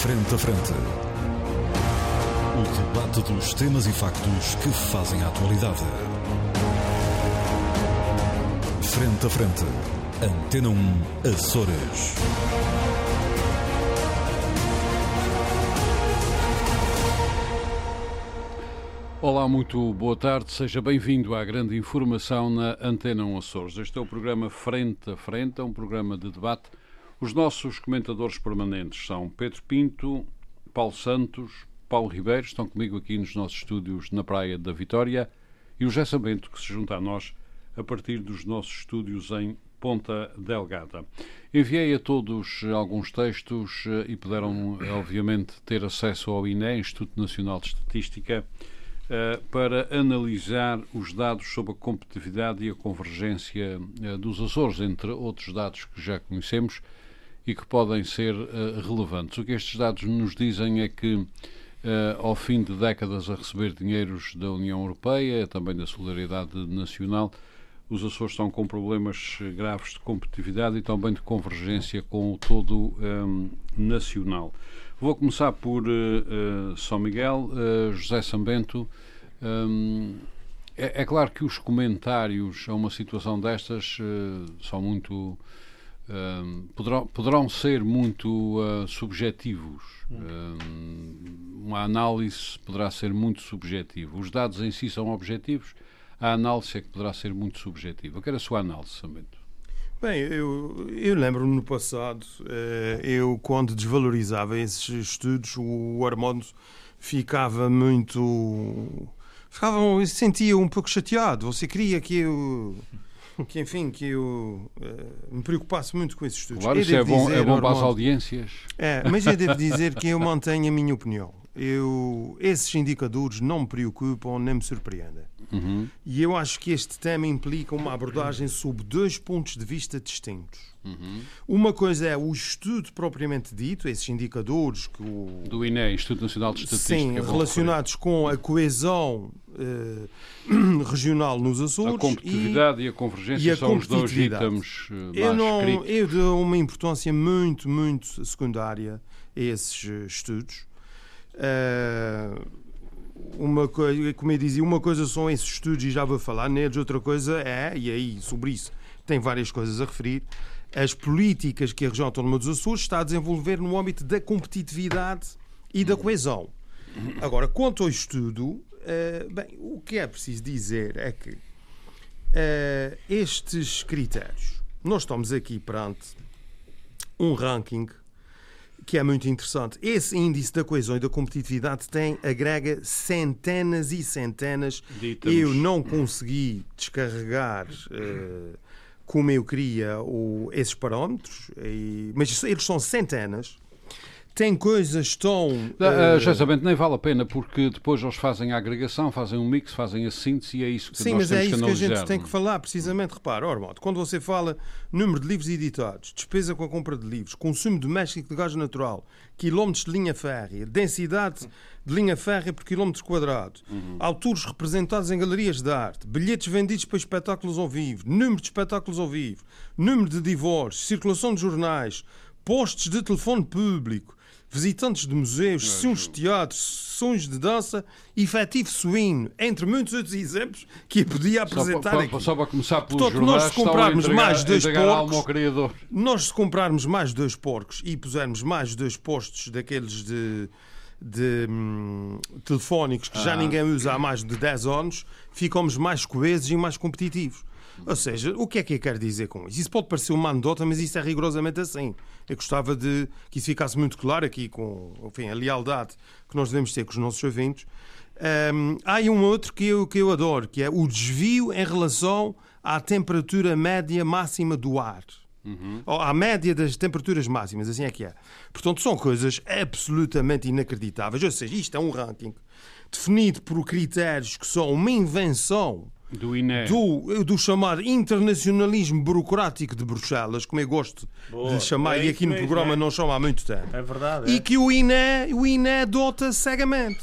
Frente a Frente. O debate dos temas e factos que fazem a atualidade. Frente a Frente. Antena 1, Açores. Olá, muito boa tarde, seja bem-vindo à grande informação na Antena 1 Açores. Este é o programa Frente a Frente, é um programa de debate. Os nossos comentadores permanentes são Pedro Pinto, Paulo Santos, Paulo Ribeiro, estão comigo aqui nos nossos estúdios na Praia da Vitória, e o José Sabento, que se junta a nós a partir dos nossos estúdios em Ponta Delgada. Enviei a todos alguns textos eh, e puderam, obviamente, ter acesso ao INE, Instituto Nacional de Estatística, eh, para analisar os dados sobre a competitividade e a convergência eh, dos Açores, entre outros dados que já conhecemos e que podem ser eh, relevantes. O que estes dados nos dizem é que, ao fim de décadas a receber dinheiros da União Europeia, também da solidariedade nacional, os Açores estão com problemas graves de competitividade e também de convergência com o todo um, nacional. Vou começar por uh, São Miguel, uh, José Sambento. Um, é, é, claro que os comentários a uma situação destas uh, são muito. Um, poderão, poderão ser muito subjetivos. Um, uma análise poderá ser muito subjetiva. Os dados em si são objetivos, a análise é que poderá ser muito subjetiva. Eu quero a sua análise, Sambento. Bem, eu, eu lembro-me no passado, eh, eu quando desvalorizava esses estudos, o Armando ficava muito. Ficava, sentia um pouco chateado. Você queria que eu. Que, enfim, que eu uh, me preocupasse muito com esses estudos. Claro, isso é bom, dizer, é bom para as audiências. É, mas eu devo dizer que eu mantenho a minha opinião. Eu, esses indicadores não me preocupam nem me surpreendem. Uhum. E eu acho que este tema implica uma abordagem sob dois pontos de vista distintos. Uhum. Uma coisa é o estudo propriamente dito, esses indicadores que o... do INE, Instituto Nacional de Estatística, sim, relacionados com a coesão eh, regional nos Açores. A competitividade e, e a convergência e a são os dois itens uh, eu não, Eu dou uma importância muito, muito secundária a esses estudos. Uh, uma coisa, como eu dizia, uma coisa são esses estudos e já vou falar neles, outra coisa é, e aí sobre isso tem várias coisas a referir, as políticas que a região autónoma dos Açores está a desenvolver no âmbito da competitividade e da coesão. Agora, quanto ao estudo, uh, bem, o que é preciso dizer é que uh, estes critérios, nós estamos aqui perante um ranking que é muito interessante. Esse índice da coesão e da competitividade tem, agrega centenas e centenas. Eu não consegui descarregar uh, como eu queria o, esses parâmetros, e, mas eles são centenas tem coisas tão. Uh, uh, já sabendo, nem vale a pena, porque depois eles fazem a agregação, fazem um mix, fazem a síntese e é isso que Sim, nós temos que Sim, mas é isso que, que a gente tem que falar, precisamente. Repara, Ormond, quando você fala número de livros editados, despesa com a compra de livros, consumo doméstico de gás natural, quilómetros de linha férrea, densidade de linha férrea por quilómetro quadrado, uhum. autores representados em galerias de arte, bilhetes vendidos para espetáculos ao vivo, número de espetáculos ao vivo, número de divórcios, circulação de jornais, postos de telefone público, visitantes de museus, sessões de teatro, sessões de dança, efetivo suíno, entre muitos outros exemplos que eu podia apresentar só para, aqui. Só para começar pelos Portanto, nós se comprarmos entregar, mais dois porcos, nós se comprarmos mais dois porcos e pusermos mais dois postos daqueles de de hum, telefónicos que ah. já ninguém usa há mais de 10 anos, ficamos mais coesos e mais competitivos. Ou seja, o que é que eu quero dizer com isso? Isso pode parecer uma anedota, mas isso é rigorosamente assim. Eu gostava de que isso ficasse muito claro aqui com enfim, a lealdade que nós devemos ter com os nossos ouvintes. Um, há um outro que eu, que eu adoro, que é o desvio em relação à temperatura média máxima do ar. Uhum. À média das temperaturas máximas, assim é que é. Portanto, são coisas absolutamente inacreditáveis. Ou seja, isto é um ranking definido por critérios que são uma invenção do, INE. do, do chamado internacionalismo burocrático de Bruxelas, como eu gosto Boa, de chamar, é e aqui no mesmo, programa é. não chama há muito tempo. É verdade. E é. que o INE, o INE adota cegamente.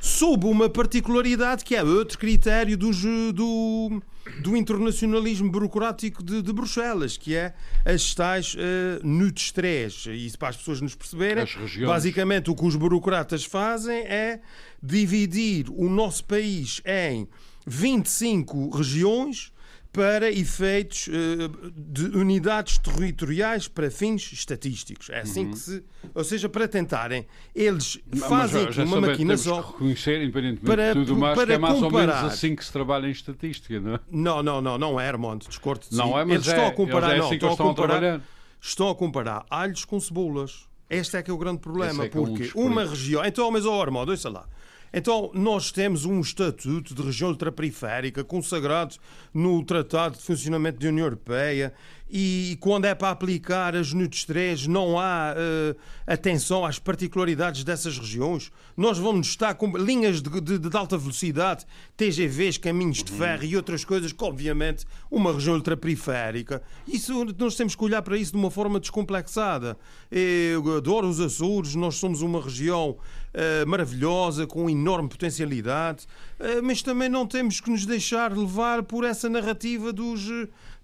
Sob uma particularidade que é outro critério do, do, do internacionalismo burocrático de, de Bruxelas, que é as tais uh, 3. E para as pessoas nos perceberem, basicamente o que os burocratas fazem é dividir o nosso país em 25 regiões para efeitos uh, de unidades territoriais para fins estatísticos. É assim uhum. que se. Ou seja, para tentarem. Eles fazem Mas, já, já uma. Temos que reconhecer, independentemente para, de tudo mais, para que é mais comparar. ou menos assim que se trabalha em estatística, não é? Não, não, não, não é, Armando. Discordo de Não é, mas eles é, estão a comparar. é não, assim estão, a comparar a estão a comparar alhos com cebolas. Este é que é o grande problema, é porque é um uma região. Então, mas, oh, Armando, ouça lá. Então, nós temos um estatuto de região ultraperiférica consagrado no Tratado de Funcionamento da União Europeia e quando é para aplicar as NUTS 3 não há uh, atenção às particularidades dessas regiões. Nós vamos estar com linhas de, de, de alta velocidade, TGVs, caminhos de ferro e outras coisas que, obviamente, uma região ultraperiférica. Isso, nós temos que olhar para isso de uma forma descomplexada. Eu adoro os Açores, nós somos uma região uh, maravilhosa, com enorme potencialidade, uh, mas também não temos que nos deixar levar por essa narrativa dos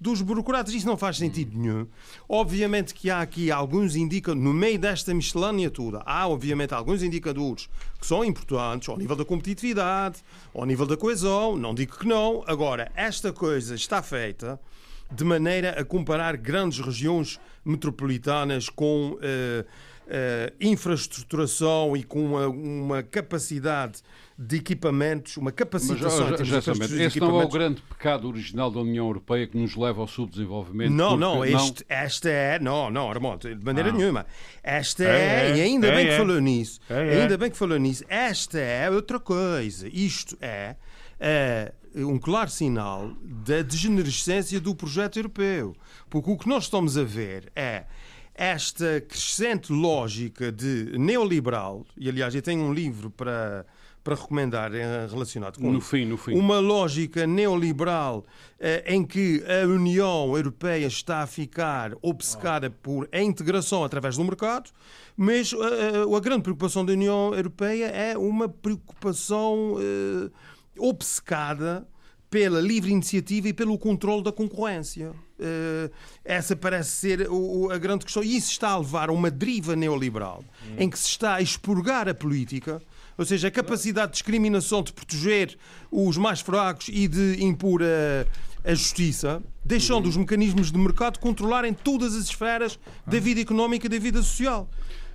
dos burocratas. Isso não faz sentido nenhum. Obviamente que há aqui alguns indicadores, no meio desta miscelânea toda, há obviamente alguns indicadores que são importantes ao nível da competitividade, ao nível da coesão, não digo que não. Agora, esta coisa está feita de maneira a comparar grandes regiões metropolitanas com uh, uh, infraestruturação e com uma, uma capacidade de equipamentos, uma capacitação Mas, já, já, já Esse não é o grande pecado original da União Europeia que nos leva ao subdesenvolvimento? Não, não, este, não... esta é, não, não, Armando, de maneira ah. nenhuma. Esta é, é, e ainda é, bem que é. falou nisso, é, é. ainda bem que falou nisso, esta é outra coisa. Isto é, é um claro sinal da degenerescência do projeto europeu. Porque o que nós estamos a ver é esta crescente lógica de neoliberal, e aliás eu tenho um livro para para recomendar eh, relacionado com no fim, no fim. uma lógica neoliberal eh, em que a União Europeia está a ficar obcecada por a integração através do mercado, mas a, a grande preocupação da União Europeia é uma preocupação uh, obcecada pela livre iniciativa e pelo controle da concorrência. Uh, essa parece ser o, a grande questão. E isso está a levar a uma deriva neoliberal, hum. em que se está a expurgar a política ou seja, a capacidade de discriminação de proteger os mais fracos e de impor a, a justiça, deixando os mecanismos de mercado controlarem todas as esferas da vida económica e da vida social.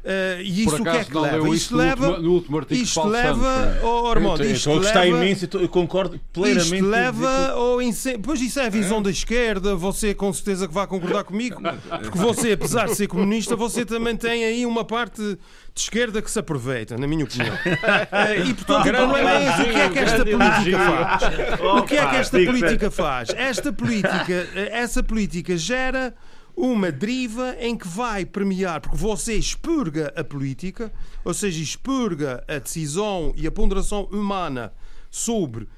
Uh, e isso o que é que leva? Isto leva, no último artigo isto leva, oh, Armando, eu, isto leva, imenso, eu concordo plenamente. Isto leva ao incêndio. Pois isso é a visão é. da esquerda, você com certeza que vai concordar comigo, porque você, apesar de ser comunista, você também tem aí uma parte de esquerda que se aproveita, na minha opinião. Eh, e portanto o problema é esse. O que é que esta política faz? O que é que esta política faz? Esta política, eh, essa política gera uma deriva em que vai premiar, porque você expurga a política, ou seja, expurga a decisão e a ponderação humana sobre, uh,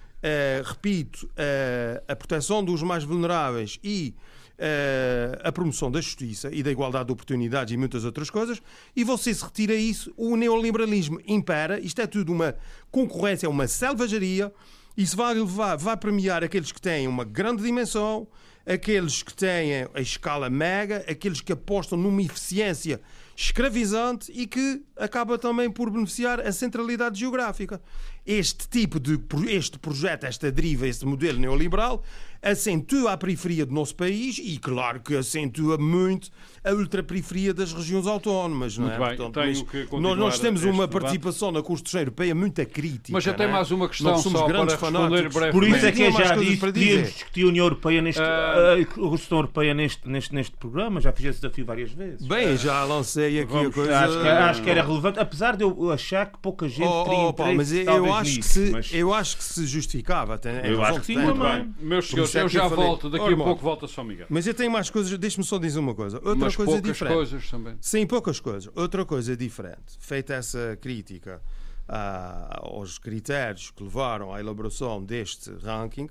repito, uh, a proteção dos mais vulneráveis e uh, a promoção da justiça e da igualdade de oportunidades e muitas outras coisas, e você se retira isso, o neoliberalismo impera, isto é tudo uma concorrência, uma selvageria, isso vai levar, vai premiar aqueles que têm uma grande dimensão, aqueles que têm a escala mega, aqueles que apostam numa eficiência escravizante e que acaba também por beneficiar a centralidade geográfica. Este tipo de este projeto, esta deriva, este modelo neoliberal acentua a periferia do nosso país e, claro, que acentua muito a ultraperiferia das regiões autónomas. Não é? Bem, Portanto, tenho que nós, nós temos uma participação na Constituição Europeia muito crítica. Mas já tem é? mais uma questão nós somos só grandes para responder brevemente. Por isso é que já disse podíamos discutir a União Europeia neste, uh... a Constituição Europeia neste, neste, neste programa. Já fiz esse desafio várias vezes. Bem, já lancei aqui Vamos, a coisa. Acho que, acho que, era relevante, apesar de eu achar que pouca gente oh, teria oh, Paulo, mas eu acho, nisso, se, mas... eu acho que se justificava. eu acho que sim, também. Meus senhores, eu já volto daqui a pouco volta São Miguel. Mas eu tenho mais coisas, deixe-me só dizer uma coisa. Outra Mas coisa poucas diferente. coisas também. Sim, poucas coisas. Outra coisa diferente. Feita essa crítica ah, aos critérios que levaram à elaboração deste ranking,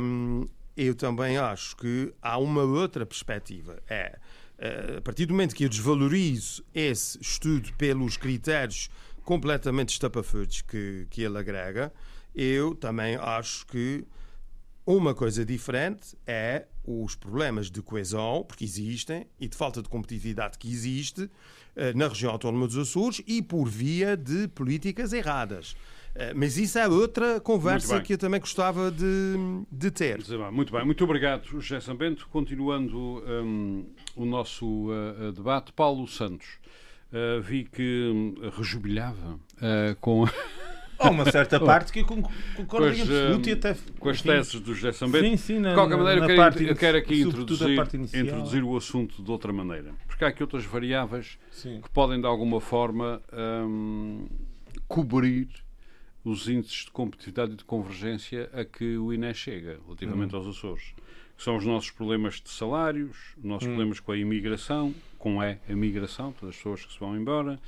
hum, eu também acho que há uma outra perspectiva. É, eh, a partir do momento que eu desvalorizo esse estudo pelos critérios completamente estapafúrdios que, que ele agrega, eu também acho que Uma coisa diferente é os problemas de coesão, porque existem, e de falta de competitividade que existe eh, na região autónoma dos Açores e por via de políticas erradas. Eh, mas isso é outra conversa que eu também gostava de, de ter. Muito bem, muito obrigado, José Sambento. Continuando um, o nosso uh, debate, Paulo Santos. Uh, vi que um, rejubilhava uh, com. Há uma certa parte que eu concordo em absoluto e até. Com as teses do José Sambento. Sim, sim, na, de qualquer maneira, eu quero, parte, eu quero aqui introduzir, introduzir o assunto de outra maneira. Porque há aqui outras variáveis sim. que podem, de alguma forma, um, cobrir os índices de competitividade e de convergência a que o INE chega, relativamente hum. aos Açores. São os nossos problemas de salários, os nossos hum. problemas com a imigração, com a imigração, todas as pessoas que se vão embora.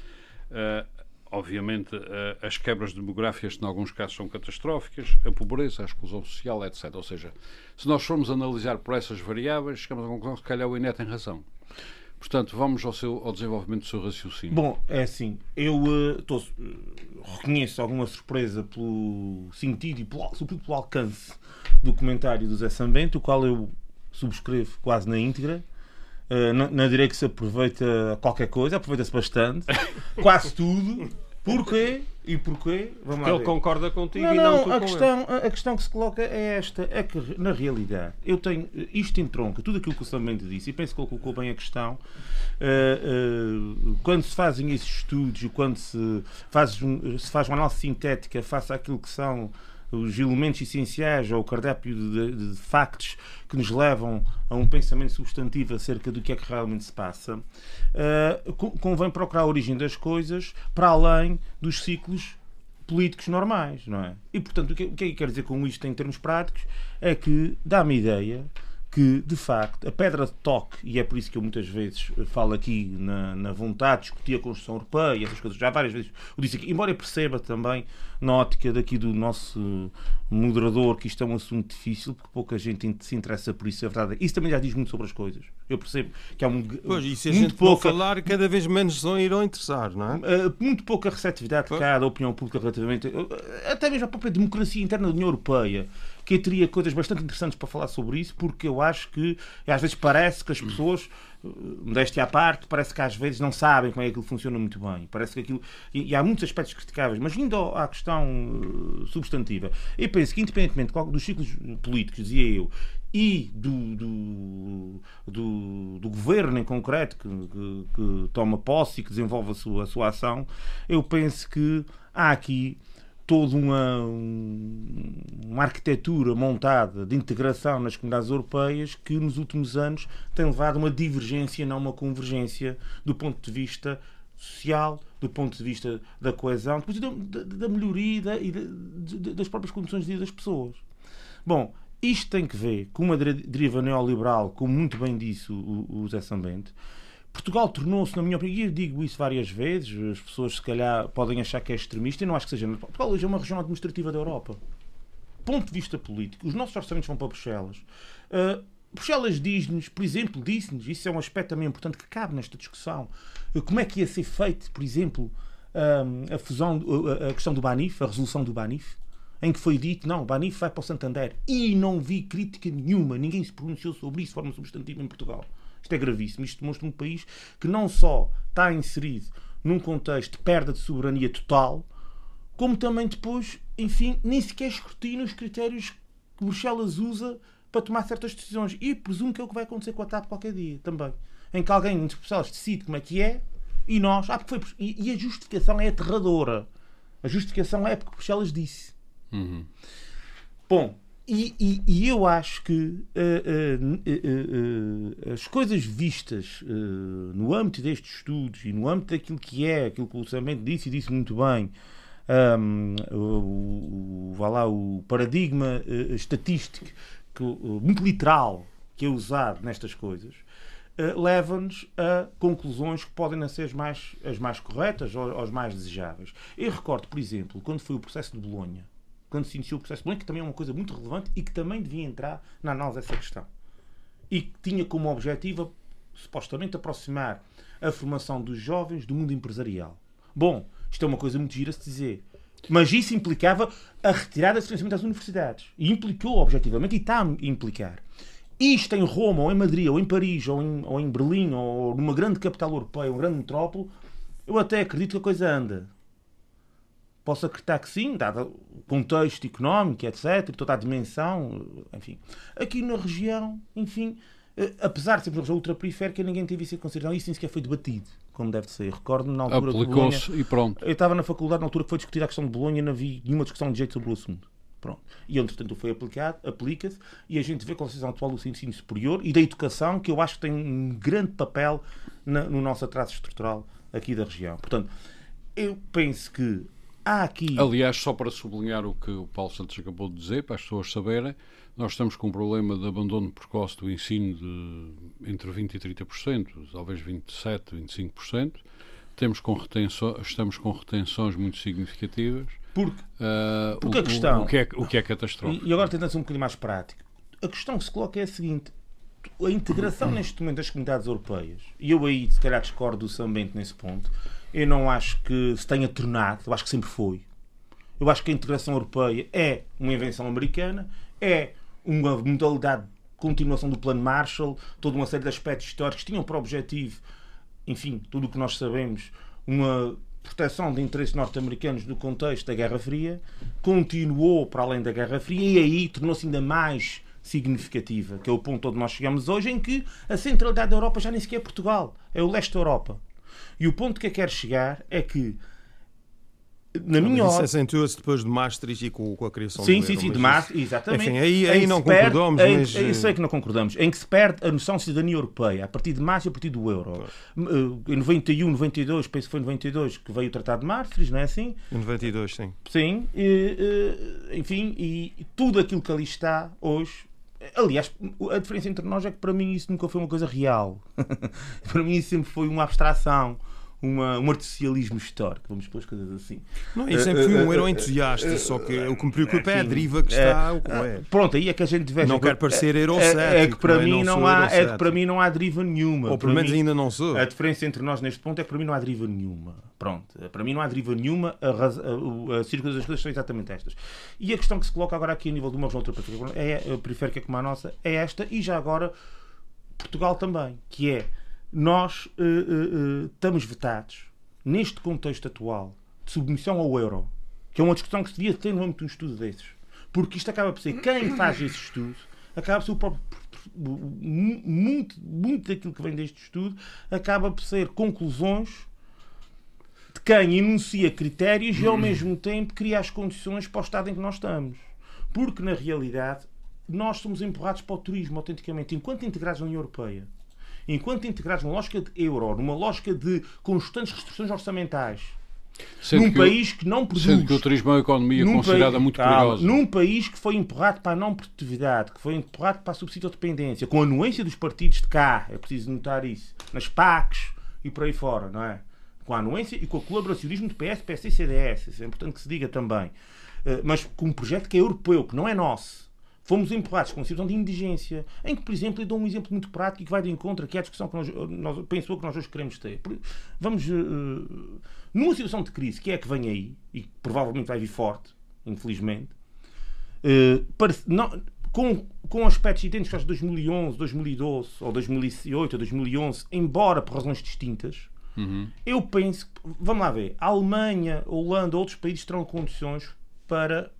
Uh, obviamente, uh, as quebras demográficas, que em alguns casos são catastróficas, a pobreza, a exclusão social, etc. Ou seja, se nós formos analisar por essas variáveis, chegamos à conclusão que, se calhar, o INE tem razão. Portanto, vamos ao, seu, ao desenvolvimento do seu raciocínio. Bom, é assim, eu uh, tô, uh, reconheço alguma surpresa pelo sentido e pelo, sobretudo pelo alcance do comentário do Zé Sambento, o qual eu subscrevo quase na íntegra. Uh, não, não direi que se aproveita qualquer coisa, aproveita-se bastante, quase tudo. Porquê? E porquê? Vamos Porque ele concorda contigo não, e não, não tu a com questão, ele. A questão que se coloca é esta: é que, na realidade, eu tenho. Isto entronca tudo aquilo que o Samento disse, e penso que ele colocou bem a questão. Uh, uh, quando se fazem esses estudos, quando se faz, se faz uma análise sintética face àquilo que são os elementos essenciais ou o cardápio de, de, de, factos que nos levam a um pensamento substantivo acerca do que é que realmente se passa, uh, convém procurar a origem das coisas para além dos ciclos políticos normais, não é? E, portanto, o que, o que é que quer dizer com isto em termos práticos? É que dá-me ideia que, de facto, a pedra de toque, e é por isso que eu muitas vezes falo aqui na, na vontade de discutir a Constituição Europeia e essas coisas, já várias vezes o disse aqui, embora eu perceba também, na ótica daqui do nosso moderador, que isto é um assunto difícil, porque pouca gente se interessa por isso, é verdade. Isso também já diz muito sobre as coisas. Eu percebo que há um, pois, e se a muito gente pouca falar, cada vez menos vão irão interessar, não é? Uh, muito pouca receptividade de cá da opinião pública relativamente, uh, até mesmo a própria democracia interna da União Europeia que eu teria coisas bastante interessantes para falar sobre isso, porque eu acho que às vezes parece que as pessoas, eh, modéstia à parte, parece que às vezes não sabem como é que aquilo funciona muito bem. Parece que aquilo. E, e há muitos aspectos criticáveis, mas indo à questão uh, substantiva, eu penso que, independentemente dos ciclos políticos, dizia eu, e do, do, do, do, governo em concreto que, que, que, toma posse e que desenvolve a sua, a sua ação, eu penso que há aqui toda uma, uma arquitetura montada de integração nas comunidades europeias que nos últimos anos tem levado a uma divergência, não uma convergência, do ponto de vista social, do ponto de vista da coesão, da, da melhoria da, e da, das próprias condições de vida das pessoas. Bom, isto tem que ver com uma deriva neoliberal, como muito bem disse o, o Zé Sambente, Portugal tornou-se, na minha opinião, e eu digo isso várias vezes, as pessoas se calhar podem achar que é extremista, e não acho que seja. Portugal hoje é uma região administrativa da Europa. Ponto de vista político, os nossos orçamentos vão para Bruxelas. Uh, Bruxelas diz-nos, por exemplo, disse-nos, isso é um aspecto também importante que cabe nesta discussão, como é que ia ser feito, por exemplo, uh, a fusão, a questão do Banif, a resolução do Banif, em que foi dito, não, o Banif vai para o Santander. E não vi crítica nenhuma, ninguém se pronunciou sobre isso de forma substantiva em Portugal. Isto é gravíssimo. Isto demonstra um país que não só está inserido num contexto de perda de soberania total, como também depois, enfim, nem sequer escrutina os critérios que Bruxelas usa para tomar certas decisões. E presumo que é o que vai acontecer com a TAP qualquer dia também. Em que alguém de Bruxelas decide como é que é e nós. Ah, porque foi. E, e a justificação é aterradora. A justificação é porque Bruxelas disse. Uhum. Bom, e, e, e, eu acho que uh, uh, uh, as coisas vistas no âmbito destes estudos e no âmbito daquilo que é, aquilo que o Samento disse e disse muito bem, um, o, o, lá, o paradigma estatístico que, muito literal que é usado nestas coisas, leva-nos a conclusões que podem não ser as mais, as mais corretas ou as mais desejáveis. Eu recordo, por exemplo, quando foi o processo de Bolonha quando se iniciou o processo político, que também é uma coisa muito relevante e que também devia entrar na análise dessa questão. E que tinha como objetivo, supostamente, aproximar a formação dos jovens do mundo empresarial. Bom, isto é uma coisa muito gira se dizer. Mas isso implicava a retirada de financiamento das universidades. E implicou, objetivamente, e está a implicar. Isto em Roma, ou em Madrid, ou em Paris, ou em, ou em Berlim, ou numa grande capital europeia, uma grande metrópole, eu até acredito que a coisa anda. Posso acreditar que sim, dado o contexto económico, etc., toda a dimensão, enfim. Aqui na região, enfim, eh, apesar de ser uma região ultraperiférica, ninguém teve isso em consideração. Isso nem sequer foi debatido, como deve ser. Recordo-me na altura Bolonha, e pronto. Eu estava na faculdade na altura que foi discutida a questão de Bolonha e não havia nenhuma discussão de jeito sobre o assunto. Pronto. E, entretanto, foi aplicado, aplica-se, e a gente vê com a situação atual do ensino superior e da educação, que eu acho que tem um grande papel na, no nosso atraso estrutural aqui da região. Portanto, eu penso que há aqui. Aliás, só para sublinhar o que o Paulo Santos acabou de dizer, para as pessoas saberem, nós estamos com um problema de abandono precoce do ensino de entre 20% e 30%, talvez 27%, 25%. Temos com retenções, estamos com retenções muito significativas. Porque, uh, porque o, a questão. O, que é, o que é catastrófico. E agora tentando ser um bocadinho mais prático. A questão que se coloca é a seguinte: a integração neste momento das comunidades europeias, e eu aí se calhar discordo do Sambento nesse ponto, eu não acho que se tenha tornado, eu acho que sempre foi. Eu acho que a integração europeia é uma invenção americana, é uma modalidade de continuação do plano Marshall, toda uma série de aspectos históricos tinham por objetivo, enfim, tudo o que nós sabemos, uma proteção de interesses norte-americanos no contexto da Guerra Fria, continuou para além da Guerra Fria e aí tornou-se ainda mais significativa, que é o ponto onde nós chegamos hoje, em que a centralidade da Europa já nem sequer é Portugal, é o leste da Europa. E o ponto que eu quero chegar é que na minha Isso acentua-se depois de Maastricht e com, com a criação sim, do Sim, euro, sim, de Maastricht, exatamente. Enfim, aí, aí não perde, concordamos, em, mas... Eu sei que não concordamos. Em que se perde a noção de cidadania europeia, a partir de Maastricht e a partir do euro. Eh, em 91, 92, penso que foi em 92 que veio o Tratado de Maastricht, não é assim? Em 92, sim. Sim, e, eh, enfim, e tudo aquilo que ali está hoje Aliás, a diferença entre nós é que para mim isso nunca foi uma coisa real. para mim isso sempre foi uma abstração uma, um artificialismo histórico, vamos pôr as coisas assim. Não, eu sempre fui um herói entusiasta, só que o que me preocupa é a deriva que está o é. Pronto, aí é que a gente vê. Não quero parecer eurocético. É, é que para mim não, há, é que para mim não há deriva nenhuma. Ou pelo menos ainda não sou. A diferença entre nós neste ponto é que para mim não há deriva nenhuma. Pronto, para mim não há deriva nenhuma, a, raz... a, a círculo das coisas são exatamente estas. E a questão que se coloca agora aqui a nível de uma região outra é, periférica como a nossa, é esta, e já agora Portugal também, que é nós uh, uh, estamos vetados neste contexto atual de submissão ao euro, que é uma discussão que se devia ter no âmbito de um estudo desses, porque isto acaba por ser quem faz esse estudo, acaba por ser o próprio. Muito, muito daquilo que vem deste estudo acaba por ser conclusões de quem enuncia critérios e ao mesmo tempo cria as condições para o estado em que nós estamos. Porque na realidade nós somos empurrados para o turismo autenticamente, enquanto integrados na União Europeia enquanto integrados numa lógica de euro, numa lógica de constantes restrições orçamentais, sendo num que país que não produz. Sendo que o turismo é uma economia considerada país, muito perigosa. Num país que foi empurrado para a não produtividade, que foi empurrado para a subsídio-dependência, com a anuência dos partidos de cá, é preciso notar isso, nas PACs e por aí fora, não é? Com a anuência e com o colaboracionismo de PS, PS e CDS, isso é importante que se diga também. Eh, mas com um projeto que é europeu, que não é nosso fomos empurrados com uma situação de indigência, em que, por exemplo, eu dou um exemplo muito prático e que vai de encontro, que é a discussão que nós, nós penso que nós hoje queremos ter. Vamos, uh, numa situação de crise, que é a que vem aí, e que provavelmente vai vir forte, infelizmente, uh, para, não, com, com aspectos idênticos aos de 2011, 2012, ou 2008, ou 2011, embora por razões distintas, uhum. eu penso vamos lá ver, a Alemanha, a Holanda, outros países terão condições para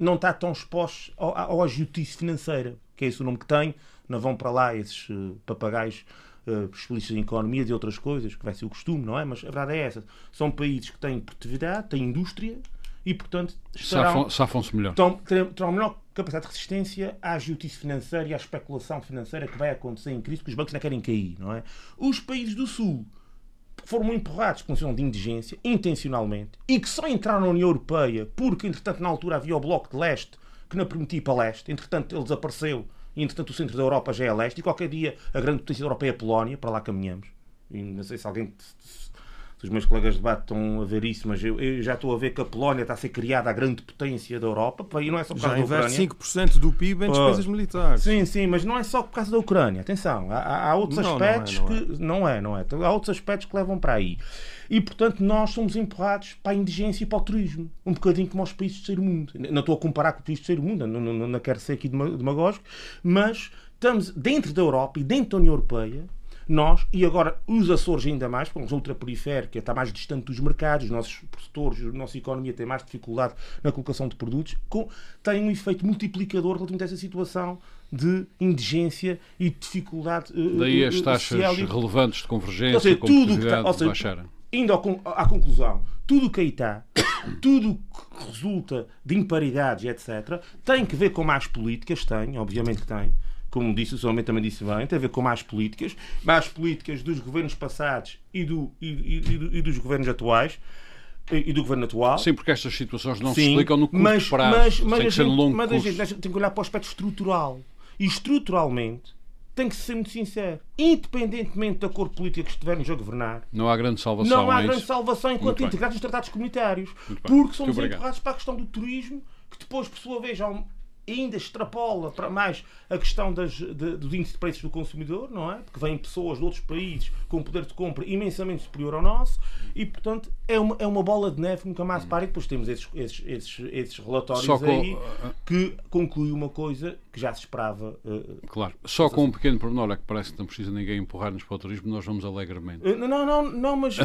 não está tão exposto ao, à agiotice financeira, que é esse o nome que tem. Não vão para lá esses uh, papagaios uh, especialistas em economia e outras coisas, que vai ser o costume, não é? Mas a verdade é essa. São países que têm produtividade, têm indústria e, portanto, safam-se melhor. Terão, terão melhor capacidade de resistência à agiotice financeira e à especulação financeira que vai acontecer em crise, porque os bancos não querem cair, não é? Os países do Sul foram empurrados uma situação de indigência, intencionalmente, e que só entraram na União Europeia porque, entretanto, na altura havia o Bloco de Leste que não permitia para leste, entretanto ele desapareceu e, entretanto, o centro da Europa já é leste, e qualquer dia a grande potência da Europa é a Polónia, para lá caminhamos. E não sei se alguém os meus colegas de debate estão a ver isso, mas eu, eu, já estou a ver que a Polónia está a ser criada a grande potência da Europa, e não é só por causa já da Ucrânia. investe 5% do PIB em despesas militares. Sim, sim, mas não é só por causa da Ucrânia. Atenção, há, há outros não, aspectos não é, não é. que. Não é, não é. Há outros aspectos que levam para aí. E, portanto, nós somos empurrados para a indigência e para o turismo. Um bocadinho como aos países do terceiro mundo. Não estou a comparar com os países do terceiro mundo, não, não, não quero ser aqui demagógico, mas estamos dentro da Europa e dentro da União Europeia nós, e agora os Açores ainda mais, porque a ultraperiférica está mais distante dos mercados, os nossos produtores, a nossa economia tem mais dificuldade na colocação de produtos, com, tem um efeito multiplicador relativamente a essa situação de indigência e dificuldade. Eh, Daí as eh, taxas e... relevantes de convergência, ou seja, tudo que está, ou seja, Indo à conclusão, tudo o que aí está, tudo o que resulta de imparidades, etc., tem que ver com mais políticas, tem, obviamente que tem, como disse o Sr. também disse bem, tem a ver com mais políticas, mais políticas dos governos passados e, do, e, e, e dos governos atuais e do governo atual. Sim, porque estas situações não Sim, se explicam no curto mas, prazo, mas, mas tem que ser no longo mas a gente tem que olhar para o aspecto estrutural. E estruturalmente tem que ser muito sincero. Independentemente da cor política que estivermos a governar, não há grande salvação. Não há é grande salvação enquanto integrados nos tratados comunitários. Porque somos empurrados para a questão do turismo, que depois, por sua vez, há um, ainda extrapola para mais a questão das, de, dos índices de preços do consumidor, não é? Porque vêm pessoas de outros países com poder de compra imensamente superior ao nosso e, portanto, é uma, é uma bola de neve que nunca mais para e depois temos esses, esses, esses, esses relatórios com, aí que concluem uma coisa que já se esperava. Uh, claro, só com um pequeno pormenor, é que parece que não precisa ninguém empurrar-nos para o turismo, nós vamos alegremente. Uh, não, não, não, mas,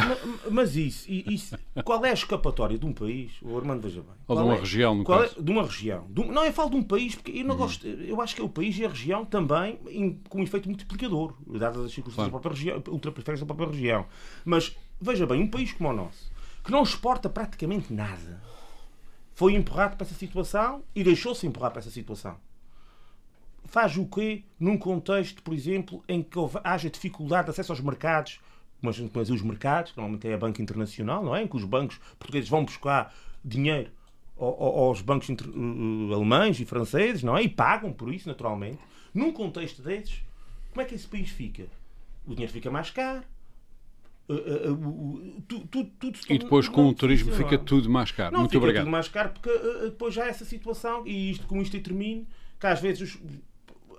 mas isso, isso, qual é a escapatória de um país? O Armando veja bem. Ou de uma é, região, no qual caso. É, de uma região. De, não, eu falo de um país, porque eu não uhum. gosto, eu acho que é o país e a região também em, com um efeito multiplicador, dadas as circunstâncias claro. da própria região, ultraperiféricas da própria região. Mas veja bem, um país como o nosso, que não exporta praticamente nada, foi empurrado para essa situação e deixou-se empurrar para essa situação. Faz o quê num contexto, por exemplo, em que haja dificuldade de acesso aos mercados, mas, mas os mercados, normalmente é a banca internacional, não é? Em que os bancos portugueses vão buscar dinheiro aos bancos uh, alemães e franceses, não é? E pagam por isso, naturalmente. Num contexto desses, como é que esse país fica? O dinheiro fica mais caro. Uh, uh, tudo, tudo e depois com o turismo fica tudo mais caro. Não, Muito fica obrigado. tudo mais caro porque depois já há essa situação, e isto com isto termino, que às vezes os,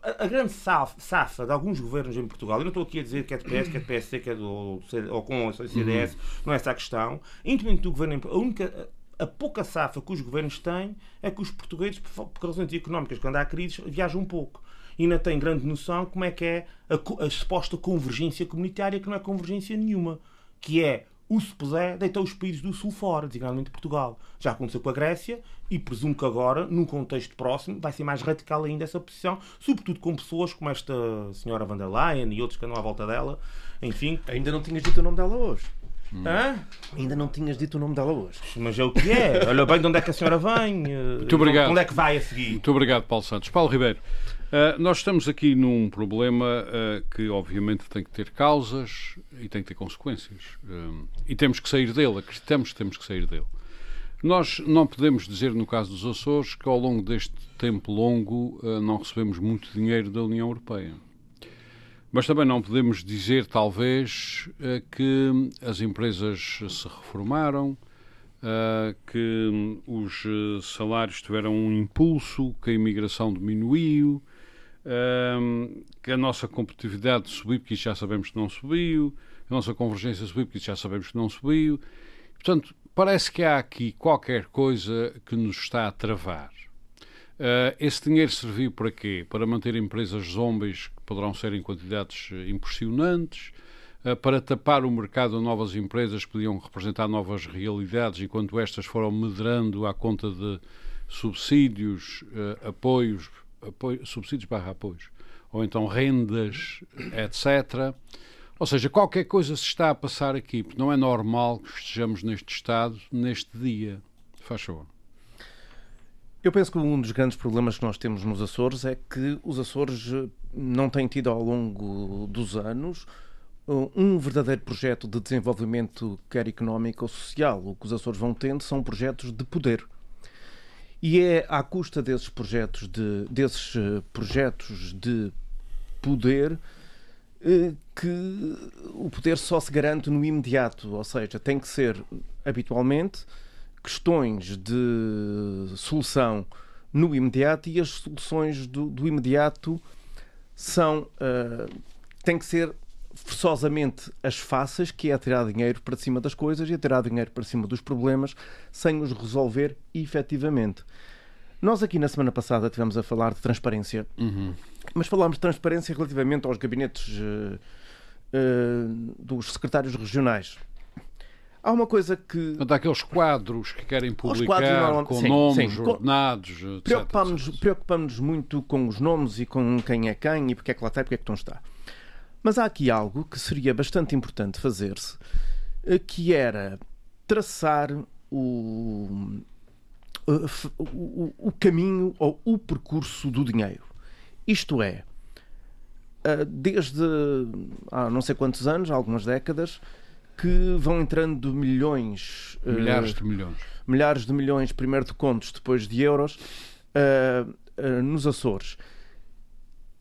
a, a, grande safa de alguns governos em Portugal, eu não estou aqui a dizer que é de PS, que é de PSC, que é do, ou com o CDS, uhum. não é essa a questão. Independentemente do governo, a única a pouca safa que os governos têm é que os portugueses, por razões económicas, quando há crises, viajam um pouco. E ainda têm grande noção como é que é a, a suposta convergência comunitária, que não é convergência nenhuma. Que é, o se puser, deitar os países do Sul fora, designadamente Portugal. Já aconteceu com a Grécia e presumo que agora, num contexto próximo, vai ser mais radical ainda essa posição, sobretudo com pessoas como esta senhora van der Leyen e outros que andam à volta dela. Enfim. Ainda não tinhas dito o nome dela hoje. Hum. Hã? Ainda não tinhas dito o nome dela hoje. Mas é o que é. Olha bem de onde é que a senhora vem. Eh, Muito obrigado. Onde é que vai a seguir? Muito obrigado, Paulo Santos. Paulo Ribeiro, uh, nós estamos aqui num problema uh, que, obviamente, tem que ter causas e tem que ter consequências. Uh, e temos que sair dele. Acreditamos que temos que sair dele. Nós não podemos dizer, no caso dos Açores, que ao longo deste tempo longo não recebemos muito dinheiro da União Europeia. Mas também não podemos dizer, talvez, que as empresas se reformaram, que os salários tiveram um impulso, que a imigração diminuiu, que a nossa competitividade subiu, porque isso já sabemos que não subiu, a nossa convergência subiu, porque isso já sabemos que não subiu. Portanto, parece que há aqui qualquer coisa que nos está a travar. Uh, esse dinheiro serviu para quê? Para manter empresas zombies que poderão ser em quantidades impressionantes, uh, para tapar o mercado a novas empresas que podiam representar novas realidades, enquanto estas foram medrando à conta de subsídios, uh, apoios, apoio, subsídios barra apoios, ou então rendas, etc. Ou seja, qualquer coisa se está a passar aqui, porque não é normal que estejamos neste estado neste dia. Faz favor. Eu penso que um dos grandes problemas que nós temos nos Açores é que os Açores eh, não têm tido ao longo dos anos eh, um verdadeiro projeto de desenvolvimento, quer económico ou social. O que os Açores vão tendo são projetos de poder. E é à custa desses projetos de, desses eh, projetos de poder eh, que o poder só se garante no imediato, ou seja, tem que ser habitualmente questões de solução no imediato e as soluções do, do imediato são uh, têm que ser forçosamente as fáceis, que é tirar dinheiro para cima das coisas e tirar dinheiro para cima dos problemas sem os resolver efetivamente. Nós aqui na semana passada tivemos a falar de transparência, uhum. mas falámos de transparência relativamente aos gabinetes uh, uh, dos secretários regionais. Há uma coisa que. Daqueles quadros que querem publicar com sim, nomes sim. ordenados. Preocupamos-nos preocupamos muito com os nomes e com quem é quem e porque é que lá está e porque é que não está. Mas há aqui algo que seria bastante importante fazer-se, eh, que era traçar o, o, o caminho ou o percurso do dinheiro. Isto é, eh, desde há não sei quantos anos, algumas décadas, que vão entrando milhões. Eh, milhares de milhões. Milhares de milhões, primeiro de contos, depois de euros, nos Açores.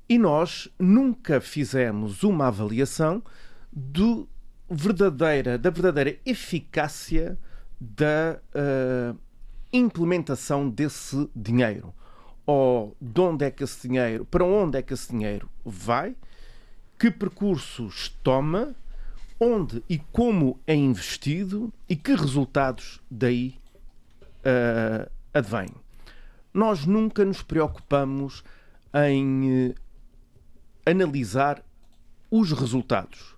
E nós nunca fizemos uma avaliação do verdadeira, da verdadeira eficácia da uh, implementação desse dinheiro. Ou de onde é que esse dinheiro, para onde é que esse dinheiro vai, que percursos toma, onde e como é investido e que resultados daí uh, advêm. Nós nunca nos preocupamos em uh, analisar os resultados.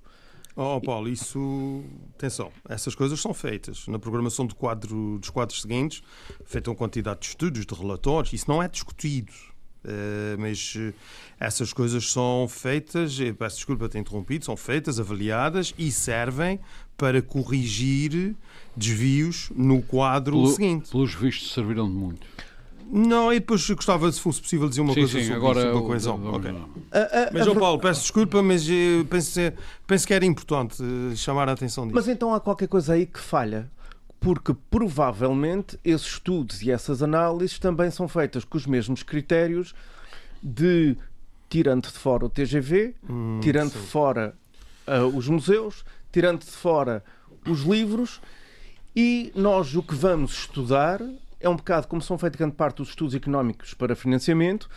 Oh, Paulo, isso. Atenção, essas coisas são feitas. Na programação do quadro, dos quadros seguintes, feita uma quantidade de estudos, de relatórios, isso não é discutido. Uh, mas uh, essas coisas são feitas, peço desculpa ter interrompido, são feitas, avaliadas e servem para corrigir desvios no quadro Pelo, seguinte. Pelos vistos, serviram de muito. Não, e depois gostava, se fosse possível, dizer uma sim, coisa sim, sobre agora isso, uma coisa. Okay. mas, João Paulo, peço desculpa, mas penso, penso que era importante eh, chamar a atenção disso. Mas então há qualquer coisa aí que falha. Porque provavelmente esses estudos e essas análises também são feitas com os mesmos critérios de tirando de fora o TGV, hum, tirando sim. de fora uh, os museus, tirando de fora os livros e nós o que vamos estudar é um bocado como são feitos grande parte dos estudos económicos para financiamento.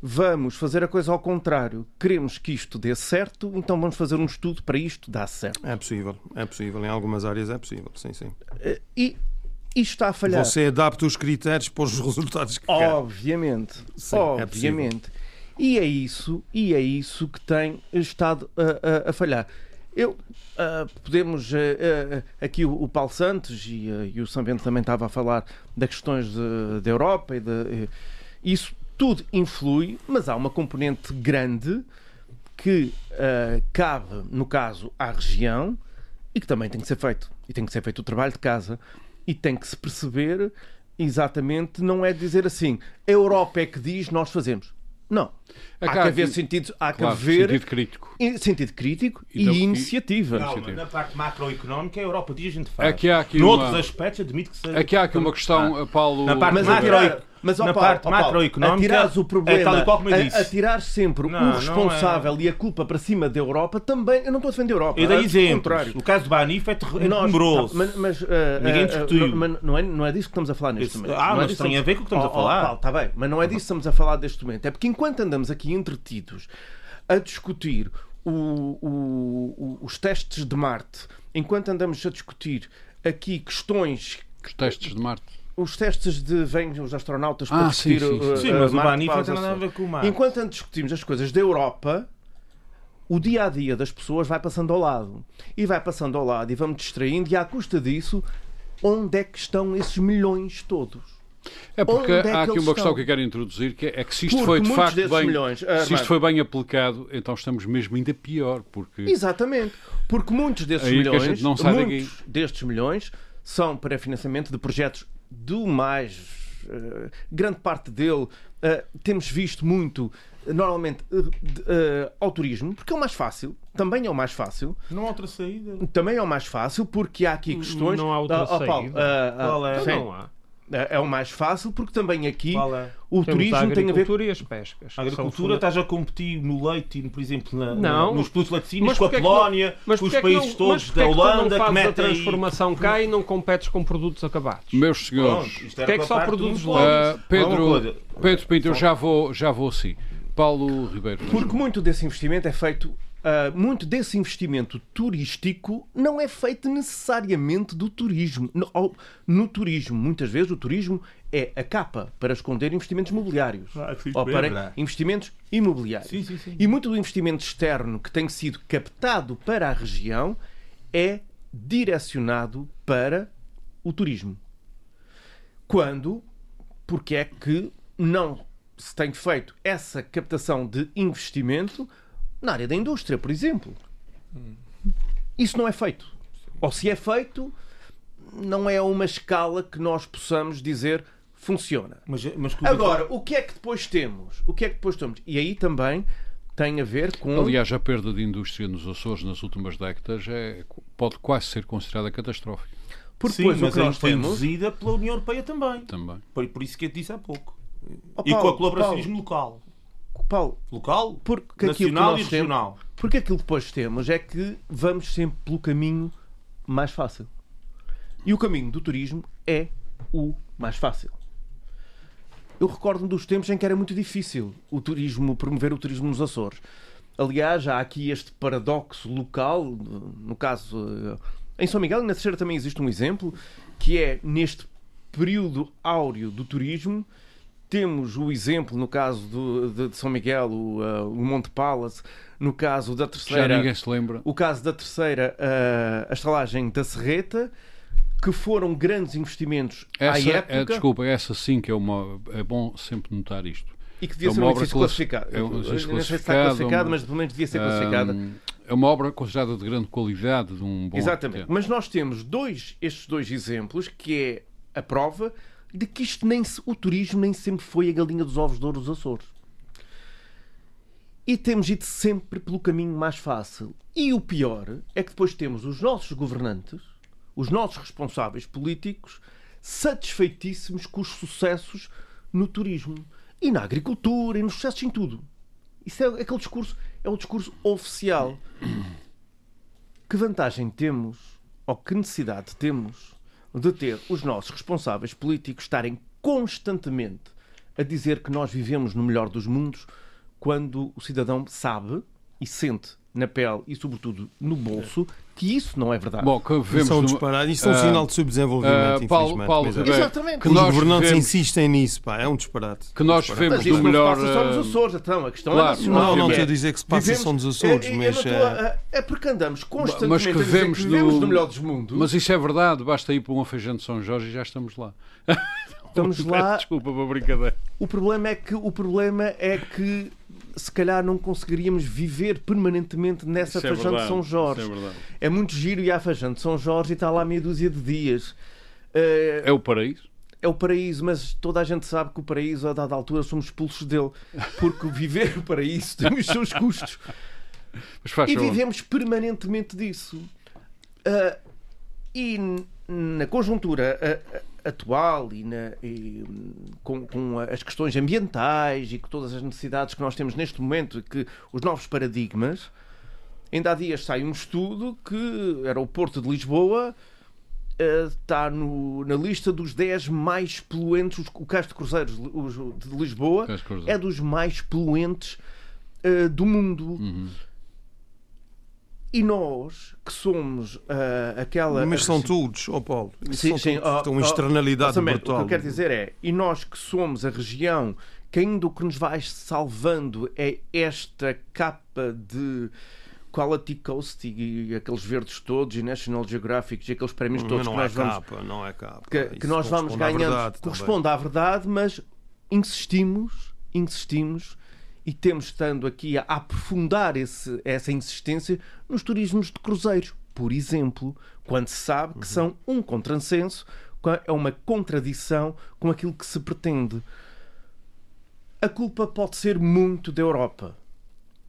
Vamos fazer a coisa ao contrário. Queremos que isto dê certo, então vamos fazer um estudo para isto dar certo. É possível, é possível. Em algumas áreas é possível, sim, sim. Eh, e isto está a falhar. Você adapta os critérios para os resultados que Obviamente, quer. Sim, obviamente. É e é isso, e é isso que tem estado a, a, a falhar. Eu uh, podemos uh, uh, aqui o, o, Paulo Santos e, e, o São Bento também estava a falar das questões da Europa e de, isso tudo influi, mas há uma componente grande que cabe, no caso, à região e que também tem que ser feito. E tem que ser feito o trabalho de casa e tem que se perceber exatamente, não é dizer assim, a Europa é que diz, nós fazemos. Não. Há que haver sentido, há que claro, haver sentido crítico, sentido crítico e, e iniciativa. Não, iniciativa. na parte macroeconómica, a Europa diz a gente faz. Aqui há aqui Noutros uma... aspectos, admito que seja. Aqui há aqui uma questão, ah. Paulo. Na parte macroeconómica mas, na Paulo, parte macroeconómica, atirares o problema, é tal e qual como eu disse. Atirar sempre não, o responsável é... e a culpa para cima da Europa também. Eu não estou a defender a Europa. Eu dei exemplos. O caso do Banif é tenebroso. Mas, mas, uh, Ninguém uh, discutiu. Mas não é, não é disso que estamos a falar neste momento. Ah, mas tem a ver com o que estamos oh, a falar. Oh, Paulo, está bem, mas não é disso que estamos a falar neste momento. É porque enquanto andamos aqui entretidos a discutir o, o, os testes de Marte, enquanto andamos a discutir aqui questões. Os testes de Marte os testes de vêm os astronautas para ah, discutir sim, sim, sim. sim mas o Bani não tem nada a ver com o mar. Enquanto discutimos as coisas da Europa, o dia a dia das pessoas vai passando ao lado. E vai passando ao lado e vamos distraindo, e à custa disso, onde é que estão esses milhões todos? É porque é há aqui uma estão? questão que eu quero introduzir, que é, que se isto porque foi de facto bem, milhões, uh, se isto foi bem aplicado, então estamos mesmo ainda pior, porque exatamente, porque muitos desses milhões, muitos destes milhões são para financiamento de projetos do mais. Uh, grande parte dele uh, temos visto muito normalmente uh, ao turismo, porque é o mais fácil, também é o mais fácil. Não há outra saída. Também é o mais fácil, porque há aqui questões. Não há outra uh, saída. Paulo, uh, Qual é? Sim. Não há. É, é o mais fácil, porque também aqui é? o Temos turismo a tem a ver agricultura e as pescas. A agricultura estás a competir no leite, por exemplo, na, Não. nos produtos laticínios Mas com a é que não- Polónia, Mas com os é que países não- todos da é que tu não Holanda que fazes a metem aí- transformação cá e não competes com produtos acabados? Meus senhores, Pronto, Porquê é que só produtos ah, Uma Pedro. Pedro Pinto, eu já vou, já vou assim. Paulo Ribeiro. Porque muito desse investimento é feito, ah, muito desse investimento turístico não é feito necessariamente do turismo. No, no turismo, muitas vezes o turismo é a capa para esconder investimentos imobiliários. Ah, ou para verdade. investimentos imobiliários. Sim, sim, sim. E muito do investimento externo que tem sido captado para a região é direcionado para o turismo. Quando, porque é que não se tem feito essa captação de investimento na área da indústria, por exemplo? Isso não é feito. Ou se é feito, não é a uma escala que nós possamos dizer funciona. Mas, mas o- Agora, o que é que depois temos? O que é que depois temos? E aí também tem a ver com. Aliás, a perda de indústria nos Açores nas últimas décadas é, pode quase ser considerada catastrófica porque Sim, depois o mas que aí nós foi temos. induzida pela União Europeia também. também. Por, por isso que eu te disse há pouco. Oh, e com Paulo, a colaboracionismo local. Paulo, Local, porque nacional e regional. Porque aquilo que depois temos é que vamos sempre pelo caminho mais fácil. E o caminho do turismo é o mais fácil. Eu recordo-me dos tempos em que era muito difícil o turismo, promover o turismo nos Açores. Aliás, há aqui este paradoxo local, no caso, eh, em São Miguel e na Terceira também existe um exemplo, que é neste período áureo do turismo, temos o exemplo no caso do- de, de São Miguel, o, eh, o Monte Palace, no caso da Já terceira, ninguém se lembra. o caso da terceira, eh, a estalagem da Serreta, que foram grandes investimentos Essa, à época é, desculpa, essa sim que é uma. É bom sempre notar isto. e que devia é ser um edifício classi- classificado. é um edifício não sei se está classificado, classificado, uma- mas pelo menos devia ser classificada. É uma obra considerada de grande qualidade, de um bom Exatamente. arquiteto. Mas nós temos dois, estes dois exemplos que é a prova de que isto nem se- o turismo nem sempre foi a galinha dos ovos de ouro dos Açores. E temos ido sempre pelo caminho mais fácil. E o pior é que depois temos os nossos governantes, os nossos responsáveis políticos, satisfeitíssimos com os sucessos no turismo e na agricultura e nos sucessos em tudo. Isso é aquele discurso, é o discurso oficial. Que vantagem temos, ou que necessidade temos, de ter os nossos responsáveis políticos estarem constantemente a dizer que nós vivemos no melhor dos mundos, quando o cidadão sabe e sente na pele e, sobretudo, no bolso, que isso não é verdade. Bom, que vemos Isso é um disparate. Isso é um sinal de subdesenvolvimento, ah, Paulo- infelizmente. Paulo mas é. Ribeiro, Exatamente. que Os nós governantes vivemos- insistem nisso, pá. É um disparate. que nós Mas isso do não melhor. se passa só nos ah, Açores, então. A questão claro, é nacional. Não, não estou a dizer que se passa Vivemos- só nos Açores, é, é, mas. a- é porque andamos constantemente Mas que a dizer vemos que vivemos no- no melhor dos mundos. Mas isso é verdade, basta ir para um afejante de São Jorge e já estamos lá. Estamos lá. Desculpa, uma brincadeira. O problema é que o problema é que se calhar não conseguiríamos viver permanentemente nessa Isso é de São Jorge. isso é. É muito giro ir à feijão de São Jorge e está lá meia dúzia de dias. Eh, É o paraíso. é o paraíso, mas toda a gente sabe que o paraíso, a dada altura, somos expulsos dele. Porque viver o paraíso tem os seus custos. E vivemos permanentemente disso. Ah, e na conjuntura ah, atual e, na- e, com, com as questões ambientais e com todas as necessidades que nós temos neste momento, e que os novos paradigmas, ainda há dias sai um estudo que era o Porto de Lisboa. está no- na lista dos 10 mais poluentes. O Cais de Cruzeiros os de Lisboa é dos mais poluentes ah, do mundo. Uhum. E nós, que somos ah, aquela. Mas são todos, ó Paulo. Isso Sim, são sim, todos. ó, Estão ó, externalidade Orçamento, brutal. O que eu quero dizer é, e nós que somos a região que ainda o que nos vai salvando é esta capa de Quality Coast e, e aqueles verdes todos e National Geographic e aqueles prémios todos não que é nós vamos capa, não é capa. que, que nós vamos à ganhando também. corresponde à verdade, mas insistimos, insistimos e temos estando aqui a aprofundar esse- essa insistência nos turismos de cruzeiros, por exemplo, quando se sabe Uhum. que são um contrassenso, é uma contradição com aquilo que se pretende. A culpa pode ser muito da Europa,